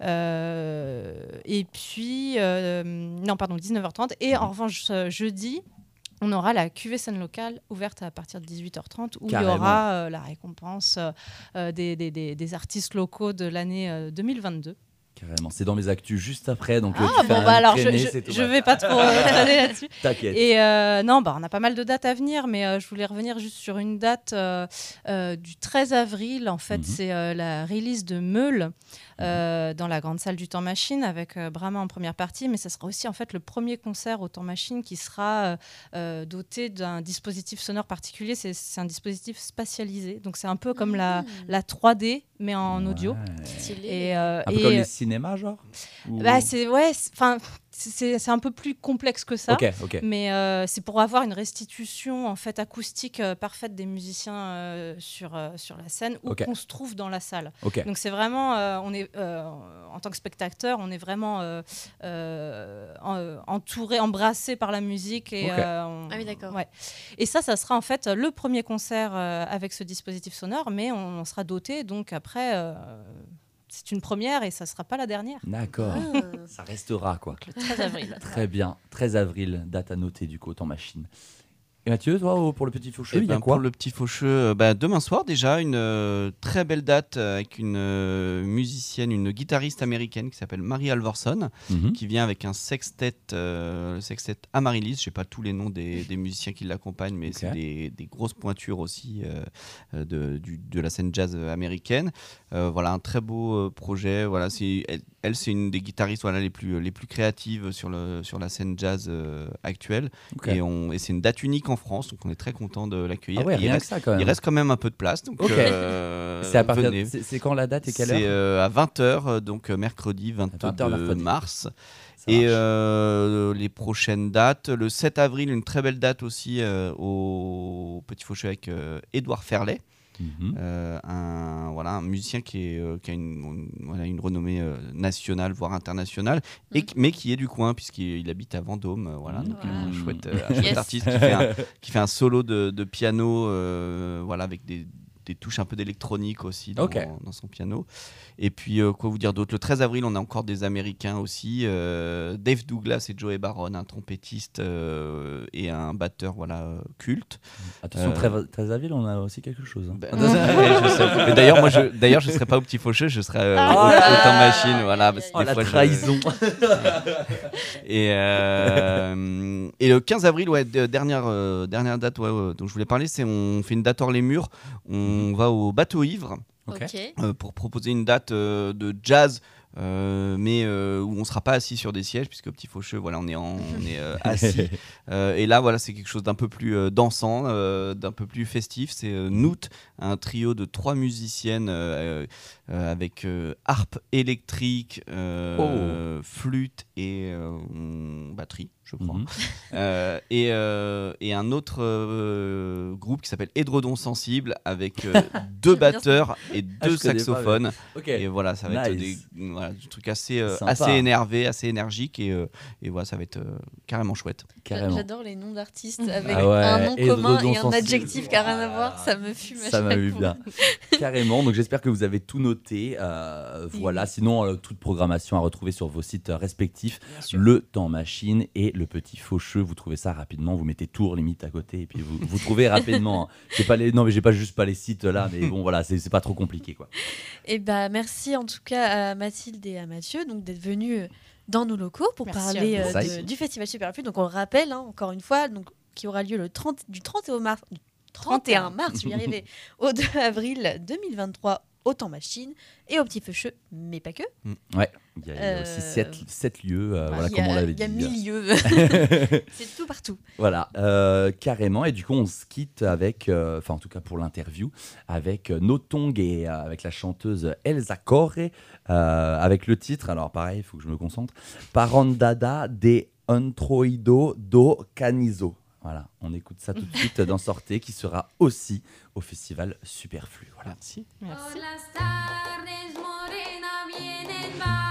Euh, et puis, euh, non, pardon, 19h30. Et Mhm. en revanche, euh, jeudi, on aura la cuvée scène locale ouverte à partir de 18h30 où il y aura euh, la récompense euh, des, des- des- des artistes locaux de l'année euh, 2022. Carrément, c'est dans mes actus juste après. Donc, euh, Ah bon, bah alors je, je, vais pas trop euh, traîner là-dessus. T'inquiète. Et euh, non, bah, on a pas mal de dates à venir, mais euh, je voulais revenir juste sur une date euh, du 13 avril. En fait, Mhm. c'est la release de Meule euh, dans la grande salle du Temps Machine avec euh, Brahma en première partie, mais ça sera aussi en fait le premier concert au Temps Machine qui sera euh, euh, doté d'un dispositif sonore particulier. C'est un dispositif spatialisé, donc c'est un peu comme la, Mmh. la 3D mais en audio. Ouais. Et, euh, Un peu et, comme euh, les cinémas, genre Ou- bah, c'est ouais, enfin c'est un peu plus complexe que ça. Mais euh, c'est pour avoir une restitution en fait acoustique euh, parfaite des musiciens euh, sur, euh, sur la scène Ok. qu'on se trouve dans la salle. Donc c'est vraiment, euh, on est euh, en tant que spectateur, on est vraiment euh, euh, en- entouré, embrassé par la musique et euh, on- Ah oui, d'accord. ouais. Et ça, ça sera en fait le premier concert euh, avec ce dispositif sonore, mais on, on sera doté. Donc après, euh, c'est une première et ça sera pas la dernière. D'accord. Ah. Ça restera, quoi. Le 13 avril. Très bien. 13 avril, date à noter, du coup, autant machine. Et Mathieu, toi, au- pour le petit faucheux, Eh il y a ben, quoi Pour le petit faucheux, euh, bah, demain soir déjà, une euh, très belle date euh, avec une euh, musicienne, une guitariste américaine qui s'appelle Marie Alvorson, Mhm. qui vient avec un sextet, euh, le sextet Amaryllis. Je sais pas tous les noms des, des musiciens qui l'accompagnent, mais c'est des, des grosses pointures aussi de, du- de la scène jazz américaine. Euh, voilà, un très beau projet. Voilà, c'est elle, elle, c'est une des guitaristes voilà, les, plus, les plus créatives sur, le, sur la scène jazz euh, actuelle. Ok. Et, on- et c'est une date unique en France, donc on est très content de l'accueillir. Ah ouais, il, reste, ça, quand même. il reste quand même un peu de place. Donc, euh, C'est à partir c'est- c'est quand la date et quelle C'est heure euh, à 20h, donc euh, mercredi 22 20h mercredi. mars. Ça Et euh, les prochaines dates, le 7 avril, une très belle date aussi au Petit Faucheux avec Édouard Ferlet, Mhm. euh, un, voilà, un musicien qui, est, euh, qui a une, une- voilà, une renommée euh, nationale, voire internationale, et, qui- mais qui est du coin, puisqu'il il habite à Vendôme. euh, voilà, donc Wow. un chouette, euh, un chouette Yes. artiste qui fait un, qui fait un solo de, de piano euh, voilà, avec des, des touches un peu d'électronique aussi dans, son piano. Et puis, euh, quoi vous dire d'autre? Le 13 avril, on a encore des Américains aussi. euh, Dave Douglas et Joey Baron, un trompettiste euh, et un batteur voilà, culte. Attention, Euh, très, très avile, on a aussi quelque chose. hein. Ben, ouais, D'ailleurs, moi, je, d'ailleurs, je serais pas au petit faucheux, je serais euh, Ah. au, au temps machine, voilà. parce que Oh des la fois, je- trahison Et, euh, et le 15 avril, ouais, de- dernière, euh, dernière date ouais, dont je voulais parler, c'est on fait une date hors les murs. On va au bateau ivre euh, pour proposer une date euh, de jazz. euh, mais euh, où on sera pas assis sur des sièges puisque petit faucheux voilà on est en, on est euh, assis. Euh, et là voilà c'est quelque chose d'un peu plus euh, dansant euh, d'un peu plus festif. C'est euh, Noot un trio de trois musiciennes euh, euh, avec euh, harpe électrique euh, flûte et euh, batterie je crois Mhm. euh, et, euh, et un autre euh, groupe qui s'appelle Édredon Sensible avec euh, deux batteurs et Ah, deux pas, saxophones. Et voilà, ça va être des, voilà, des trucs assez, euh, assez énervés, assez énergiques et, euh, et voilà, ça va être euh, carrément chouette. Carrément. J'adore les noms d'artistes avec Ah ouais, un nom commun et un sensible. adjectif qui n'a rien à voir. Voilà. Ça me fume Ça m'a eu bien. Carrément. Donc j'espère que vous avez tout noté. Euh, voilà. Sinon, euh, toute programmation à retrouver sur vos sites euh, respectifs. Le Temps Machine et le Petit Faucheux. Vous trouvez ça rapidement. Vous mettez Tour limite à côté et puis vous, vous trouvez rapidement. hein. J'ai pas les. Non, mais j'ai pas juste pas les sites là. Mais bon, voilà, c'est pas trop compliqué quoi. Et bah merci en tout cas à Mathilde et à Mathieu donc d'être venus euh, dans nos locaux pour Merci parler euh, de- du festival Superflu. Donc on le rappelle hein, encore une fois donc qui aura lieu le 30 du 31 mars 31 mars, je vais y arriver, au 2 avril 2023 au Temps Machine et au Petit Feu mais pas que. Ouais. Il y a, a aussi Euh, sept, sept lieux. euh, voilà, comme on l'avait il y a dit. mille lieux. C'est tout partout. Voilà, euh, carrément. Et du coup, on se quitte avec, euh, enfin en tout cas pour l'interview, avec euh, Notong et euh, avec la chanteuse Elsa Corre, euh, avec le titre, alors pareil, il faut que je me concentre, Parandada de Antroido do Canizo. Voilà, on écoute ça tout de suite dans Sortez, qui sera aussi au festival Superflu. Voilà. Merci. Merci. Por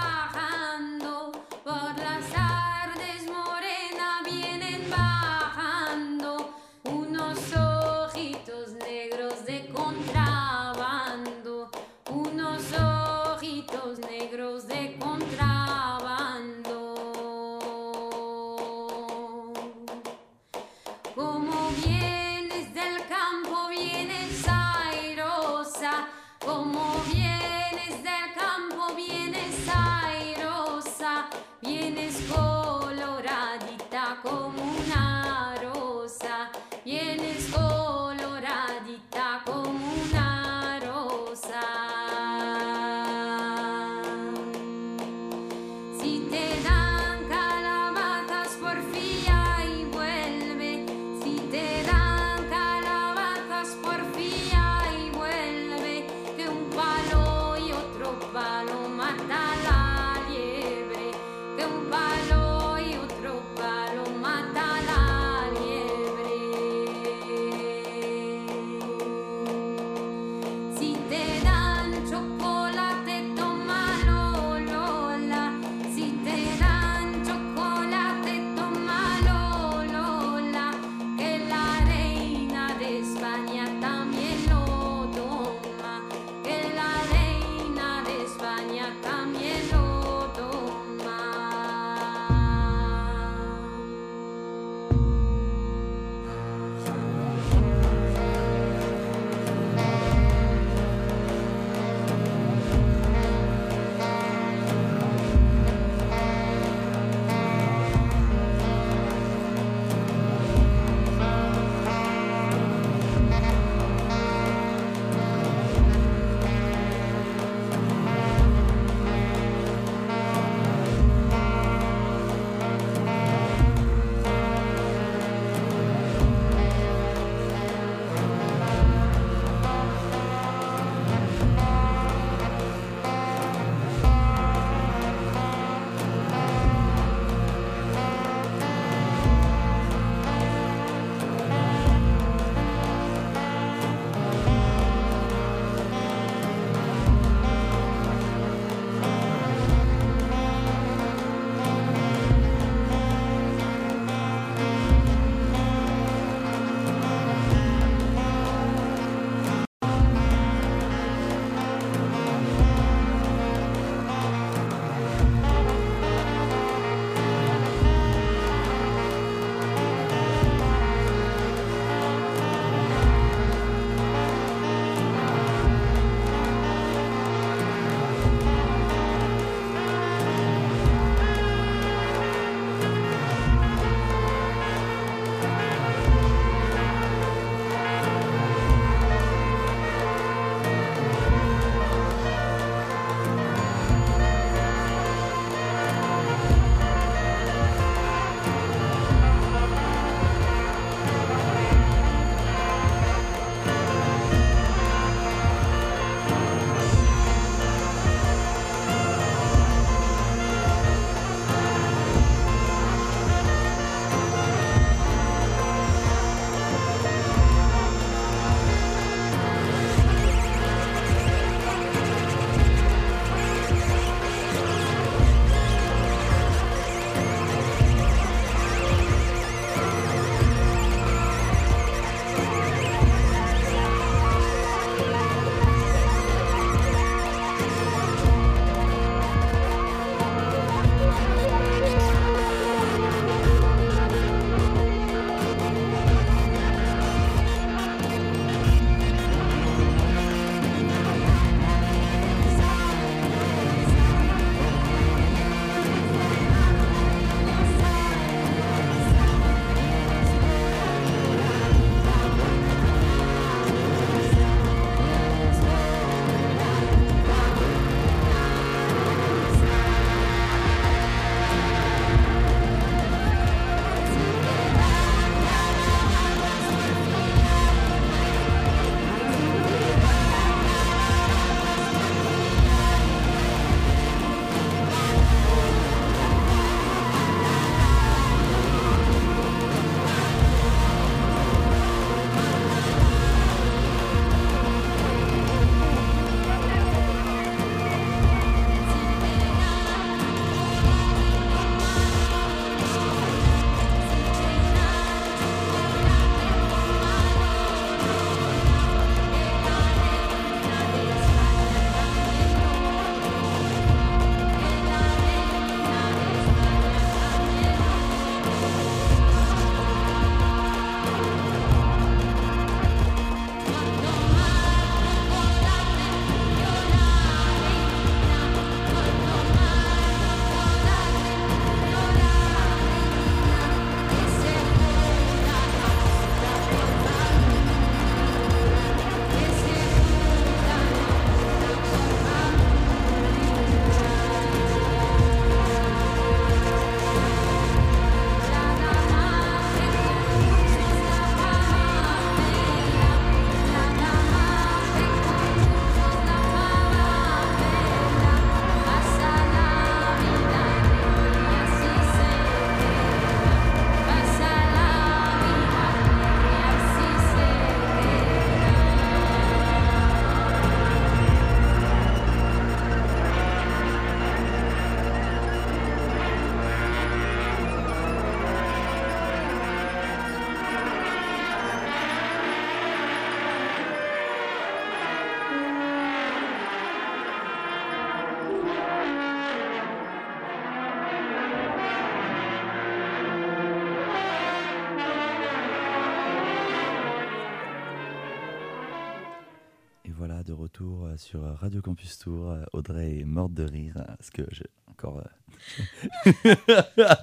sur euh, Radio Campus Tour. Euh, Audrey est morte de rire euh, parce que j'ai encore. euh,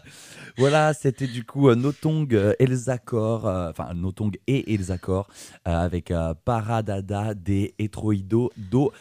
voilà, c'était du coup euh, Notong euh, Elsa euh, enfin Notong et Elsa euh, avec euh, Paradada des Etroido do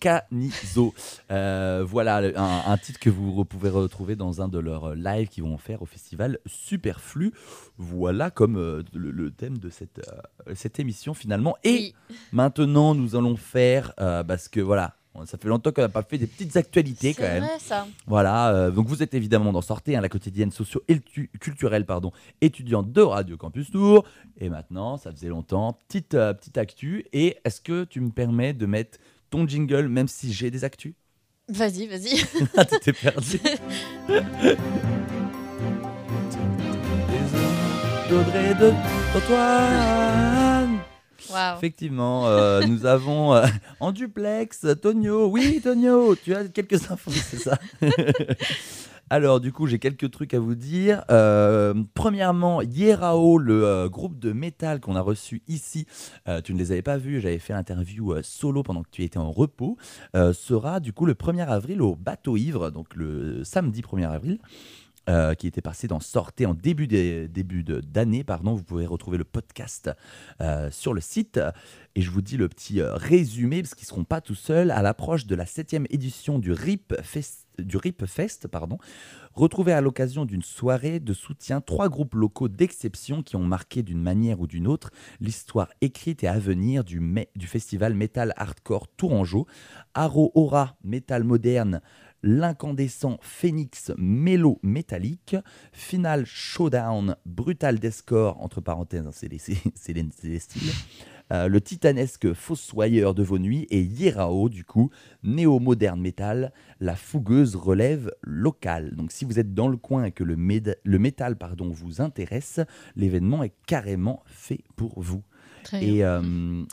Canizo. Euh, voilà un, un titre que vous pouvez retrouver dans un de leurs lives qu'ils vont faire au festival Superflu. Voilà comme euh, le, le thème de cette, euh, cette émission finalement. Et Oui. maintenant, nous allons faire, parce que voilà, ça fait longtemps qu'on n'a pas fait des petites actualités quand même. vrai ça. Voilà, euh, donc vous êtes évidemment dans Sortez, hein, la quotidienne socio-culturelle pardon, étudiante de Radio Campus Tour. Et maintenant, ça faisait longtemps, petite, euh, petite actu. Et est-ce que tu me permets de mettre ton jingle, même si j'ai des actus Vas-y, vas-y. Ah, t'étais perdu. De. Effectivement, euh, nous avons euh, en duplex Tonio. Oui, Tonio, tu as quelques infos, c'est ça Alors, du coup, j'ai quelques trucs à vous dire. Euh, premièrement, Yerao, le euh, groupe de métal qu'on a reçu ici, euh, tu ne les avais pas vus, j'avais fait l'interview solo pendant que tu étais en repos, sera du coup le 1er avril au Bateau Ivre, donc le samedi 1er avril. qui était passé dans Sortez en début des- début d'année. pardon. Vous pouvez retrouver le podcast sur le site. Et je vous dis le petit résumé, parce qu'ils ne seront pas tout seuls, à l'approche de la septième édition du RIP Fest, du RIP Fest pardon, retrouvez à l'occasion d'une soirée de soutien trois groupes locaux d'exception qui ont marqué d'une manière ou d'une autre l'histoire écrite et à venir du, festival Metal Hardcore Tourangeau. Aro Aura, Metal Moderne, l'incandescent Phoenix Mélo Métallique, Final Showdown Brutal Descore, entre parenthèses, hein, c'est les styles, euh, le titanesque Fossoyeur de vos nuits et Yerao, du coup, néo-moderne métal, la fougueuse relève locale. Donc si vous êtes dans le coin et que le, le métal pardon, vous intéresse, l'événement est carrément fait pour vous. Et euh,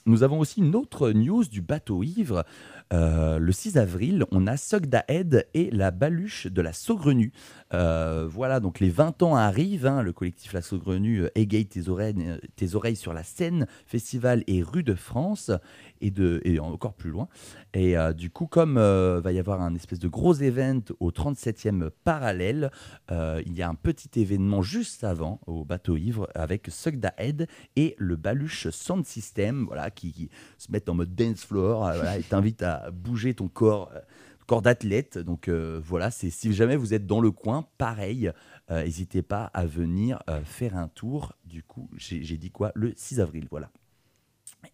nous avons aussi une autre news du bateau ivre. Euh, le 6 avril, on a Sogda Head et la baluche de la Saugrenue. Euh, voilà, donc les 20 ans arrivent. hein, le collectif La Saugrenue euh, égaye tes oreilles, tes oreilles sur la scène, festival et rue de France, et, de, et encore plus loin. Et du coup, comme va y avoir un espèce de gros event au 37e parallèle, il y a un petit événement juste avant au bateau ivre avec Sugda Head et le Baluche Sound System, voilà, qui, qui se mettent en mode dance floor euh, voilà, et t'invitent à bouger ton corps. euh, corps d'athlète, donc euh, voilà, c'est si jamais vous êtes dans le coin, pareil, euh, n'hésitez pas à venir euh, faire un tour. Du coup, j'ai dit quoi? Le 6 avril, voilà.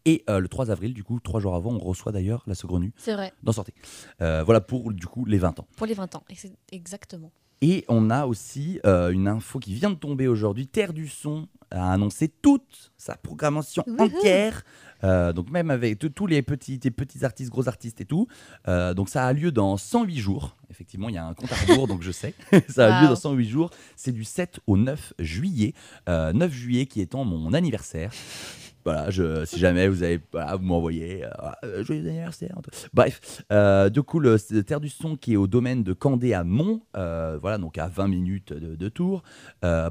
Et le 3 avril, du coup, trois jours avant, on reçoit d'ailleurs la Saugrenue C'est vrai, dans Sortez. Euh, voilà pour du coup les 20 ans. pour les 20 ans. Exactement. Et on a aussi euh, une info qui vient de tomber aujourd'hui. Terre du Son a annoncé toute sa programmation Wouhou. entière. Euh, donc même avec tous les petits, les petits artistes, gros artistes et tout. Euh, donc ça a lieu dans 108 jours. Effectivement, il y a un compte à rebours, donc je sais. ça a lieu dans 108 jours. C'est du 7 au 9 juillet. Euh, 9 juillet qui étant mon anniversaire. Voilà, je, si jamais vous avez, voilà, vous m'envoyez, euh, euh, joyeux anniversaire. Bref, euh, du coup, le, Terre du Son qui est au domaine de Candé à Mont, euh, voilà, donc à 20 minutes de, de tour.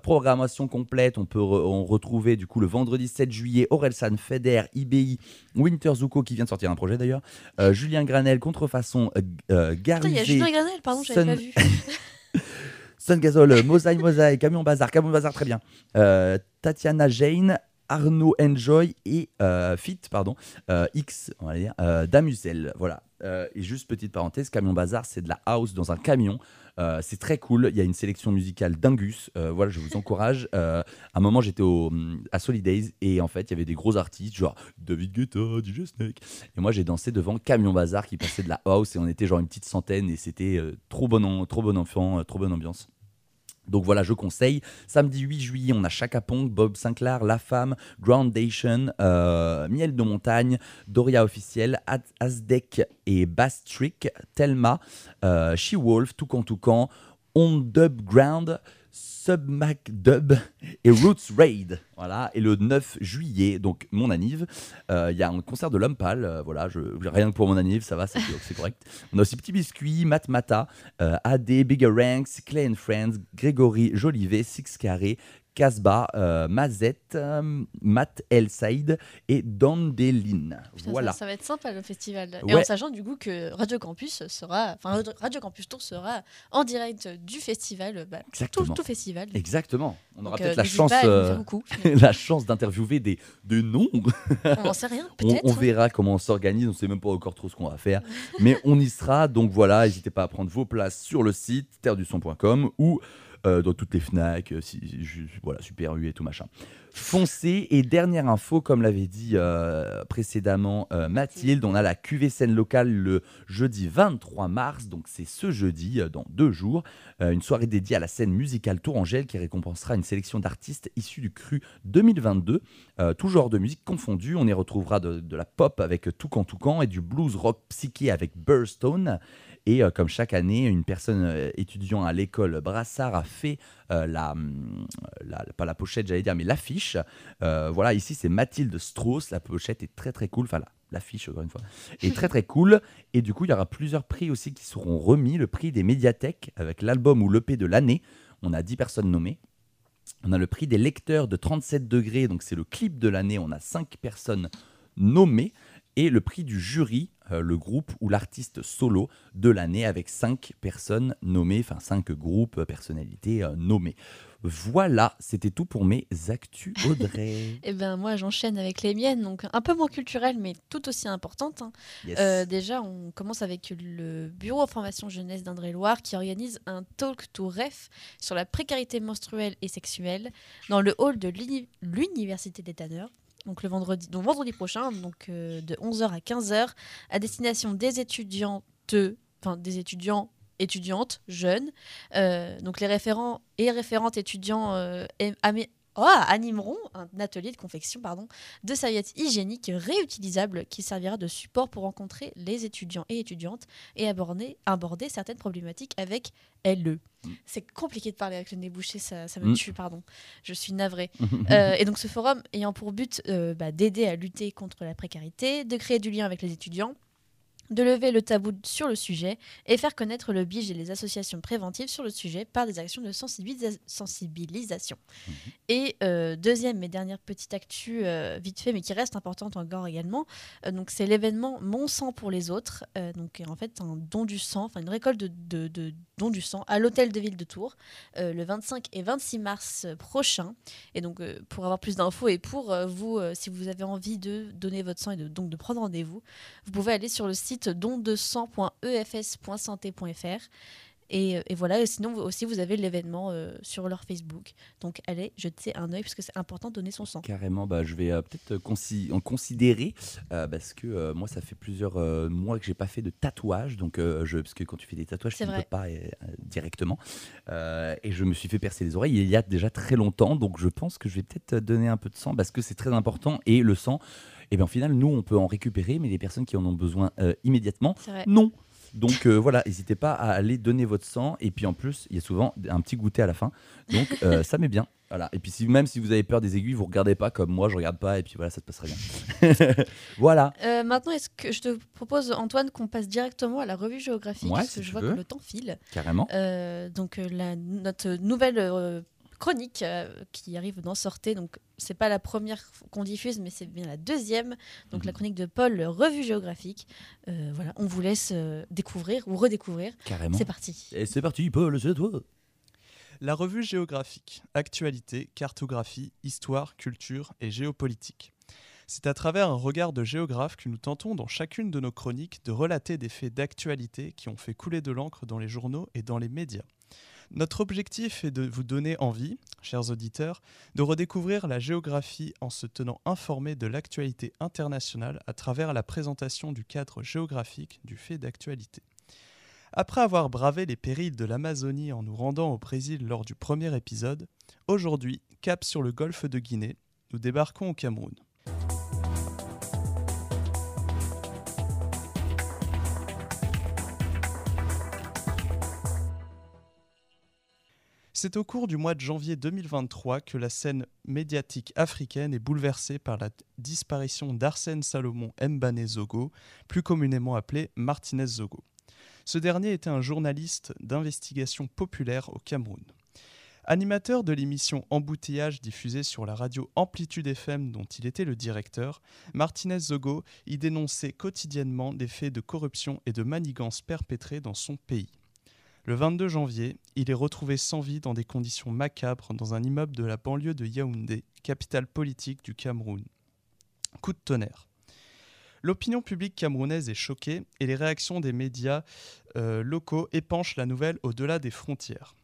Programmation complète, on peut re- on retrouver du coup le vendredi 7 juillet Orelsan, Feder, IBI, Winter Zuko qui vient de sortir un projet d'ailleurs, Julien Granel, Contrefaçon, euh, Attends, il y a Julien Granel, pardon, j'avais Sun- pas vu. Sun Gazol, euh, Mosaï Mosaï, Camion Bazar, Camion Bazar très bien, Tatiana Jane, Arnaud Enjoy et euh, Fit, pardon, euh, X, on va dire, euh, Damusel, voilà. Et juste petite parenthèse, Camion Bazar, c'est de la house dans un camion. C'est très cool. Il y a une sélection musicale dingus. Voilà, je vous encourage. À un moment, j'étais à Solidays et en fait, il y avait des gros artistes, genre David Guetta, DJ Snake. Et moi, j'ai dansé devant Camion Bazar qui passait de la house et on était genre une petite centaine et c'était trop bon, trop bon enfant, trop bonne ambiance. Donc voilà, je conseille. Samedi 8 juillet, on a Chaka Pong, Bob Sinclair, La Femme, Groundation, euh, Miel de Montagne, Doria Officiel, Az- Azdek et Bass Trick, Telma, euh, She-Wolf, Toucan Toucan, On Dub Ground, Submac Dub et Roots Raid. Voilà, et le 9 juillet, donc mon anniv, euh, il y a un concert de l'homme pâle. euh, voilà, rien que pour mon anniv, ça va, c'est correct. On a aussi Petit Biscuit, Mat Mata, euh, AD, Bigger Ranks, Clay and Friends, Grégory Jolivet, Six Carré, Casbah, euh, Mazet, euh, Matt El Saïd et Dandelin. Putain, Voilà. ça, ça va être sympa le festival. Et en sachant du coup que Radio Campus sera, enfin Radio- Campus Tour sera en direct du festival, bah, tout, Exactement. tout festival. Exactement. On aura Donc, peut-être euh, la chance, euh, la chance d'interviewer des, des noms. On n'en sait rien, On, on verra comment on s'organise, on sait même pas encore trop ce qu'on va faire, mais on y sera. Donc voilà, n'hésitez pas à prendre vos places sur le site terreduson.com ou euh, dans toutes les Fnac, euh, voilà, Super U et tout machin. Foncez et dernière info, comme l'avait dit euh, précédemment Mathilde, on a la QV scène locale le jeudi 23 mars, donc c'est ce jeudi, dans deux jours, une soirée dédiée à la scène musicale Tourangelle qui récompensera une sélection d'artistes issus du cru 2022. Euh, tout genre de musique confondu. On y retrouvera de, de la pop avec Toucan Toucan et du blues rock psyché avec Burstone. Et euh, comme chaque année, une personne euh, étudiant à l'école Brassard a fait euh, la, hum, la- pas la pochette, j'allais dire, mais l'affiche. Voilà, ici c'est Mathilde Strauss. La pochette est très très cool. Enfin, la- l'affiche, encore une fois, est très très cool. Et du coup, il y aura plusieurs prix aussi qui seront remis. Le prix des médiathèques avec l'album ou l'EP de l'année. On a 10 personnes nommées. On a le prix des lecteurs de 37 degrés, donc c'est le clip de l'année. On a 5 personnes nommées. Et le prix du jury, euh, le groupe ou l'artiste solo de l'année avec 5 personnes nommées, enfin 5 groupes, euh, personnalités euh, nommées. Voilà, c'était tout pour mes actus Audrey. Eh ben moi j'enchaîne avec les miennes, donc un peu moins culturelles mais tout aussi importantes. hein. Yes. Euh, déjà, on commence avec le Bureau information jeunesse d'Indre-et-Loire qui organise un talk to ref sur la précarité menstruelle et sexuelle dans le hall de l'uni- l'Université des Tanneurs. Donc le vendredi, donc vendredi prochain, donc euh, de 11h à 15h, à destination des étudiantes, enfin des étudiants, étudiantes, jeunes. Euh, donc les référents et référentes étudiants euh, oh, animeront un atelier de confection pardon, de serviettes hygiéniques réutilisables qui servira de support pour rencontrer les étudiants et étudiantes et aborder, aborder certaines problématiques avec LE. C'est compliqué de parler avec le nez bouché, ça, ça me Mm. tue, pardon. Je suis navrée. Euh, et donc ce forum ayant pour but euh, bah, d'aider à lutter contre la précarité, de créer du lien avec les étudiants, de lever le tabou sur le sujet et faire connaître le BIGE et les associations préventives sur le sujet par des actions de sensibilisa- sensibilisation. Et euh, deuxième et dernière petite actu, euh, vite fait, mais qui reste importante encore également, euh, donc c'est l'événement Mon sang pour les autres, donc en fait un don du sang, enfin une récolte de, de, de dons du sang à l'hôtel de ville de Tours euh, le 25 et 26 mars prochain. Et donc euh, pour avoir plus d'infos et pour euh, vous, si vous avez envie de donner votre sang et de, donc de prendre rendez-vous, vous pouvez aller sur le site dondesang.efs.santé.fr. Et, euh, et voilà, et sinon vous- aussi vous avez l'événement euh, sur leur Facebook. Donc allez jeter un œil parce que c'est important de donner son sang. Carrément, bah, je vais euh, peut-être consi- en considérer euh, parce que euh, moi, ça fait plusieurs euh, mois que j'ai pas fait de tatouage, donc euh, je, parce que quand tu fais des tatouages, tu ne peux pas euh, directement. Euh, et je me suis fait percer les oreilles il y a déjà très longtemps, donc je pense que je vais peut-être donner un peu de sang parce que c'est très important et le sang. Et bien, au final, nous, on peut en récupérer, mais les personnes qui en ont besoin euh, immédiatement, non. Donc euh, voilà, n'hésitez pas à aller donner votre sang. Et puis en plus, il y a souvent un petit goûter à la fin. Donc euh, ça met bien. Voilà. Et puis si, même si vous avez peur des aiguilles, vous regardez pas comme moi, je regarde pas. Et puis voilà, ça se passera bien. voilà. Euh, maintenant, est-ce que je te propose, Antoine, qu'on passe directement à la revue géographique Ouais, Parce si que je vois veux. que le temps file. Carrément. Euh, donc, la, notre nouvelle euh, chronique euh, qui arrive d'en sortir. Donc, c'est pas la première qu'on diffuse, mais c'est bien la deuxième. Donc, Mhm. la chronique de Paul, revue géographique. Euh, voilà, on vous laisse euh, découvrir ou redécouvrir. Carrément. C'est parti. Et c'est parti, Paul, c'est à toi. La revue géographique, actualité, cartographie, histoire, culture et géopolitique. C'est à travers un regard de géographe que nous tentons dans chacune de nos chroniques de relater des faits d'actualité qui ont fait couler de l'encre dans les journaux et dans les médias. Notre objectif est de vous donner envie, chers auditeurs, de redécouvrir la géographie en se tenant informé de l'actualité internationale à travers la présentation du cadre géographique du fait d'actualité. Après avoir bravé les périls de l'Amazonie en nous rendant au Brésil lors du premier épisode, aujourd'hui, cap sur le golfe de Guinée, nous débarquons au Cameroun. C'est au cours du mois de janvier 2023 que la scène médiatique africaine est bouleversée par la disparition d'Arsène Salomon Mbane Zogo, plus communément appelé Martinez Zogo. Ce dernier était un journaliste d'investigation populaire au Cameroun. Animateur de l'émission Embouteillage diffusée sur la radio Amplitude FM dont il était le directeur, Martinez Zogo y dénonçait quotidiennement des faits de corruption et de manigance perpétrés dans son pays. Le 22 janvier, il est retrouvé sans vie dans des conditions macabres dans un immeuble de la banlieue de Yaoundé, capitale politique du Cameroun. Coup de tonnerre. L'opinion publique camerounaise est choquée et les réactions des médias euh, locaux épanchent la nouvelle au-delà des frontières.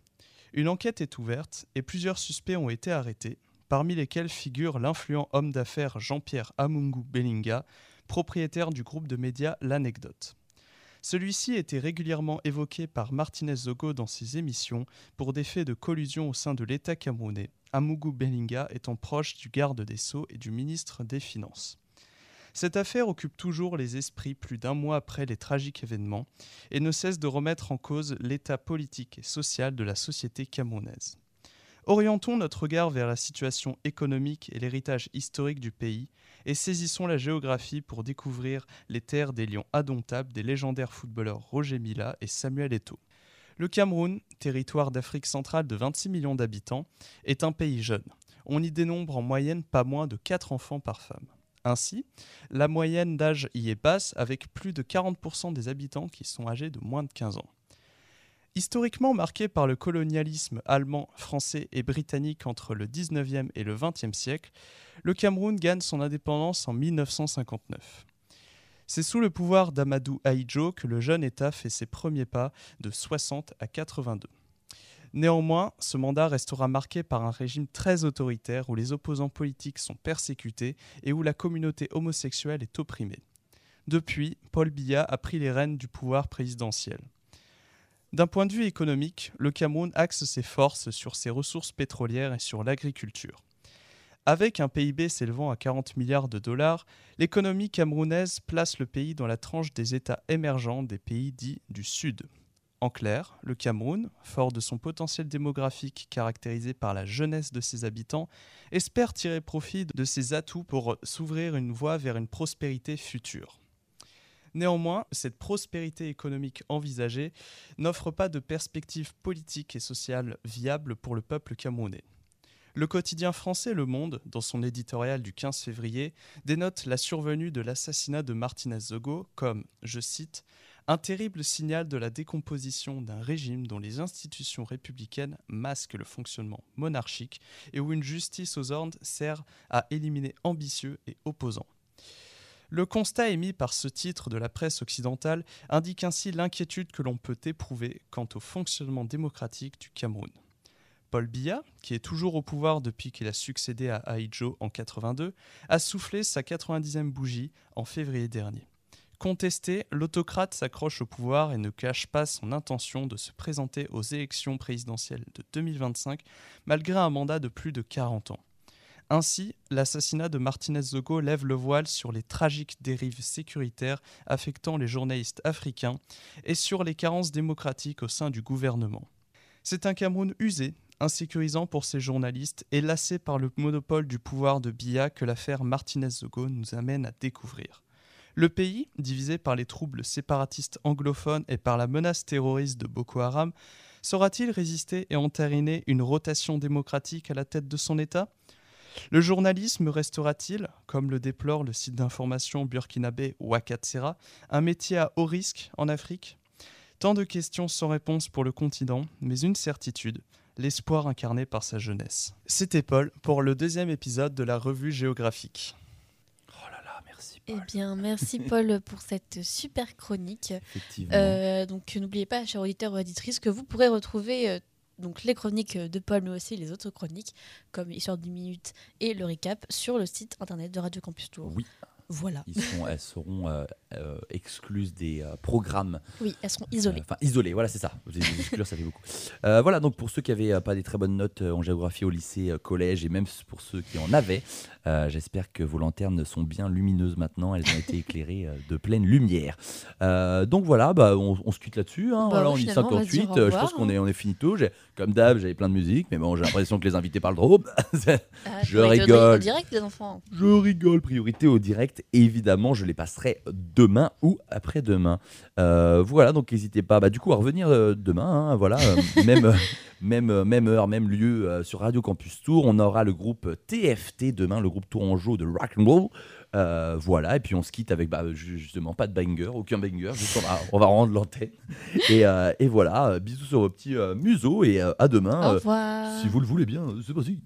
Une enquête est ouverte et plusieurs suspects ont été arrêtés, parmi lesquels figure l'influent homme d'affaires Jean-Pierre Amungu Bellinga, propriétaire du groupe de médias L'Anecdote. Celui-ci était régulièrement évoqué par Martinez Zogo dans ses émissions pour des faits de collusion au sein de l'État camerounais, Amungu Bellinga étant proche du garde des Sceaux et du ministre des Finances. Cette affaire occupe toujours les esprits plus d'un mois après les tragiques événements et ne cesse de remettre en cause l'état politique et social de la société camerounaise. Orientons notre regard vers la situation économique et l'héritage historique du pays et saisissons la géographie pour découvrir les terres des lions indomptables des légendaires footballeurs Roger Mila et Samuel Eto'o. Le Cameroun, territoire d'Afrique centrale de 26 millions d'habitants, est un pays jeune. On y dénombre en moyenne pas moins de 4 enfants par femme. Ainsi, la moyenne d'âge y est basse avec plus de 40% des habitants qui sont âgés de moins de 15 ans. Historiquement marqué par le colonialisme allemand, français et britannique entre le 19e et le 20e siècle, le Cameroun gagne son indépendance en 1959. C'est sous le pouvoir d'Amadou Ahidjo que le jeune État fait ses premiers pas de 60 à 82. Néanmoins, ce mandat restera marqué par un régime très autoritaire où les opposants politiques sont persécutés et où la communauté homosexuelle est opprimée. Depuis, Paul Biya a pris les rênes du pouvoir présidentiel. D'un point de vue économique, le Cameroun axe ses forces sur ses ressources pétrolières et sur l'agriculture. Avec un PIB s'élevant à 40 milliards de dollars, l'économie camerounaise place le pays dans la tranche des États émergents des pays dits du Sud. En clair, le Cameroun, fort de son potentiel démographique caractérisé par la jeunesse de ses habitants, espère tirer profit de ses atouts pour s'ouvrir une voie vers une prospérité future. Néanmoins, cette prospérité économique envisagée n'offre pas de perspective politique et sociale viable pour le peuple camerounais. Le quotidien français Le Monde, dans son éditorial du 15 février, dénote la survenue de l'assassinat de Martinez Zogo comme, je cite, un terrible signal de la décomposition d'un régime dont les institutions républicaines masquent le fonctionnement monarchique et où une justice aux ordres sert à éliminer ambitieux et opposants. Le constat émis par ce titre de la presse occidentale indique ainsi l'inquiétude que l'on peut éprouver quant au fonctionnement démocratique du Cameroun. Paul Biya, qui est toujours au pouvoir depuis qu'il a succédé à Ahidjo en 82, a soufflé sa 90e bougie en février dernier. Contesté, l'autocrate s'accroche au pouvoir et ne cache pas son intention de se présenter aux élections présidentielles de 2025 malgré un mandat de plus de 40 ans. Ainsi, l'assassinat de Martinez Zogo lève le voile sur les tragiques dérives sécuritaires affectant les journalistes africains et sur les carences démocratiques au sein du gouvernement. C'est un Cameroun usé, insécurisant pour ses journalistes et lassé par le monopole du pouvoir de Biya que l'affaire Martinez Zogo nous amène à découvrir. Le pays, divisé par les troubles séparatistes anglophones et par la menace terroriste de Boko Haram, saura-t-il résister et entériner une rotation démocratique à la tête de son État? Le journalisme restera-t-il, comme le déplore le site d'information burkinabé Wakatsera, un métier à haut risque en Afrique? Tant de questions sans réponse pour le continent, mais une certitude, l'espoir incarné par sa jeunesse. C'était Paul pour le deuxième épisode de la revue géographique. Oh là là, merci. Eh Paul. bien, merci Paul pour cette super chronique. Effectivement. Euh, donc, n'oubliez pas, chers auditeurs ou auditrices, que vous pourrez retrouver euh, donc les chroniques de Paul, mais aussi les autres chroniques, comme Histoire d'une minute et le recap, sur le site internet de Radio Campus Tour. Oui, Voilà. ils sont, elles seront euh, euh, excluses des euh, programmes. Oui, elles seront isolées. Euh, Enfin, isolées, voilà, c'est ça. Vous avez dit exclure, ça fait beaucoup. Voilà, donc pour ceux qui n'avaient pas des très bonnes notes en géographie au lycée, collège, et même pour ceux qui en avaient, j'espère que vos lanternes sont bien lumineuses maintenant. Elles ont été éclairées de pleine lumière. Donc voilà, bah, on, on se quitte là-dessus. hein. Bah voilà, on va 58. dire au euh, je pense qu'on est, on est finito. Comme d'hab, j'avais plein de musique, mais bon, j'ai l'impression que les invités parlent trop. Ah, Je priorité rigole. Au direct, les enfants. Je rigole, priorité au direct. Évidemment, je les passerai demain ou après-demain. Euh, voilà, donc n'hésitez pas, bah, du coup, à revenir euh, demain. hein, voilà, euh, même, même, même heure, même lieu sur Radio Campus Tour. On aura le groupe TFT demain, le groupe Tourangeau de rock and roll. Euh, voilà, et puis on se quitte avec bah, ju- justement pas de banger, aucun banger, juste on va, on va rendre l'antenne. Et, euh, et voilà, bisous sur vos petits euh, museaux et à demain. Au revoir. si vous le voulez bien, c'est parti.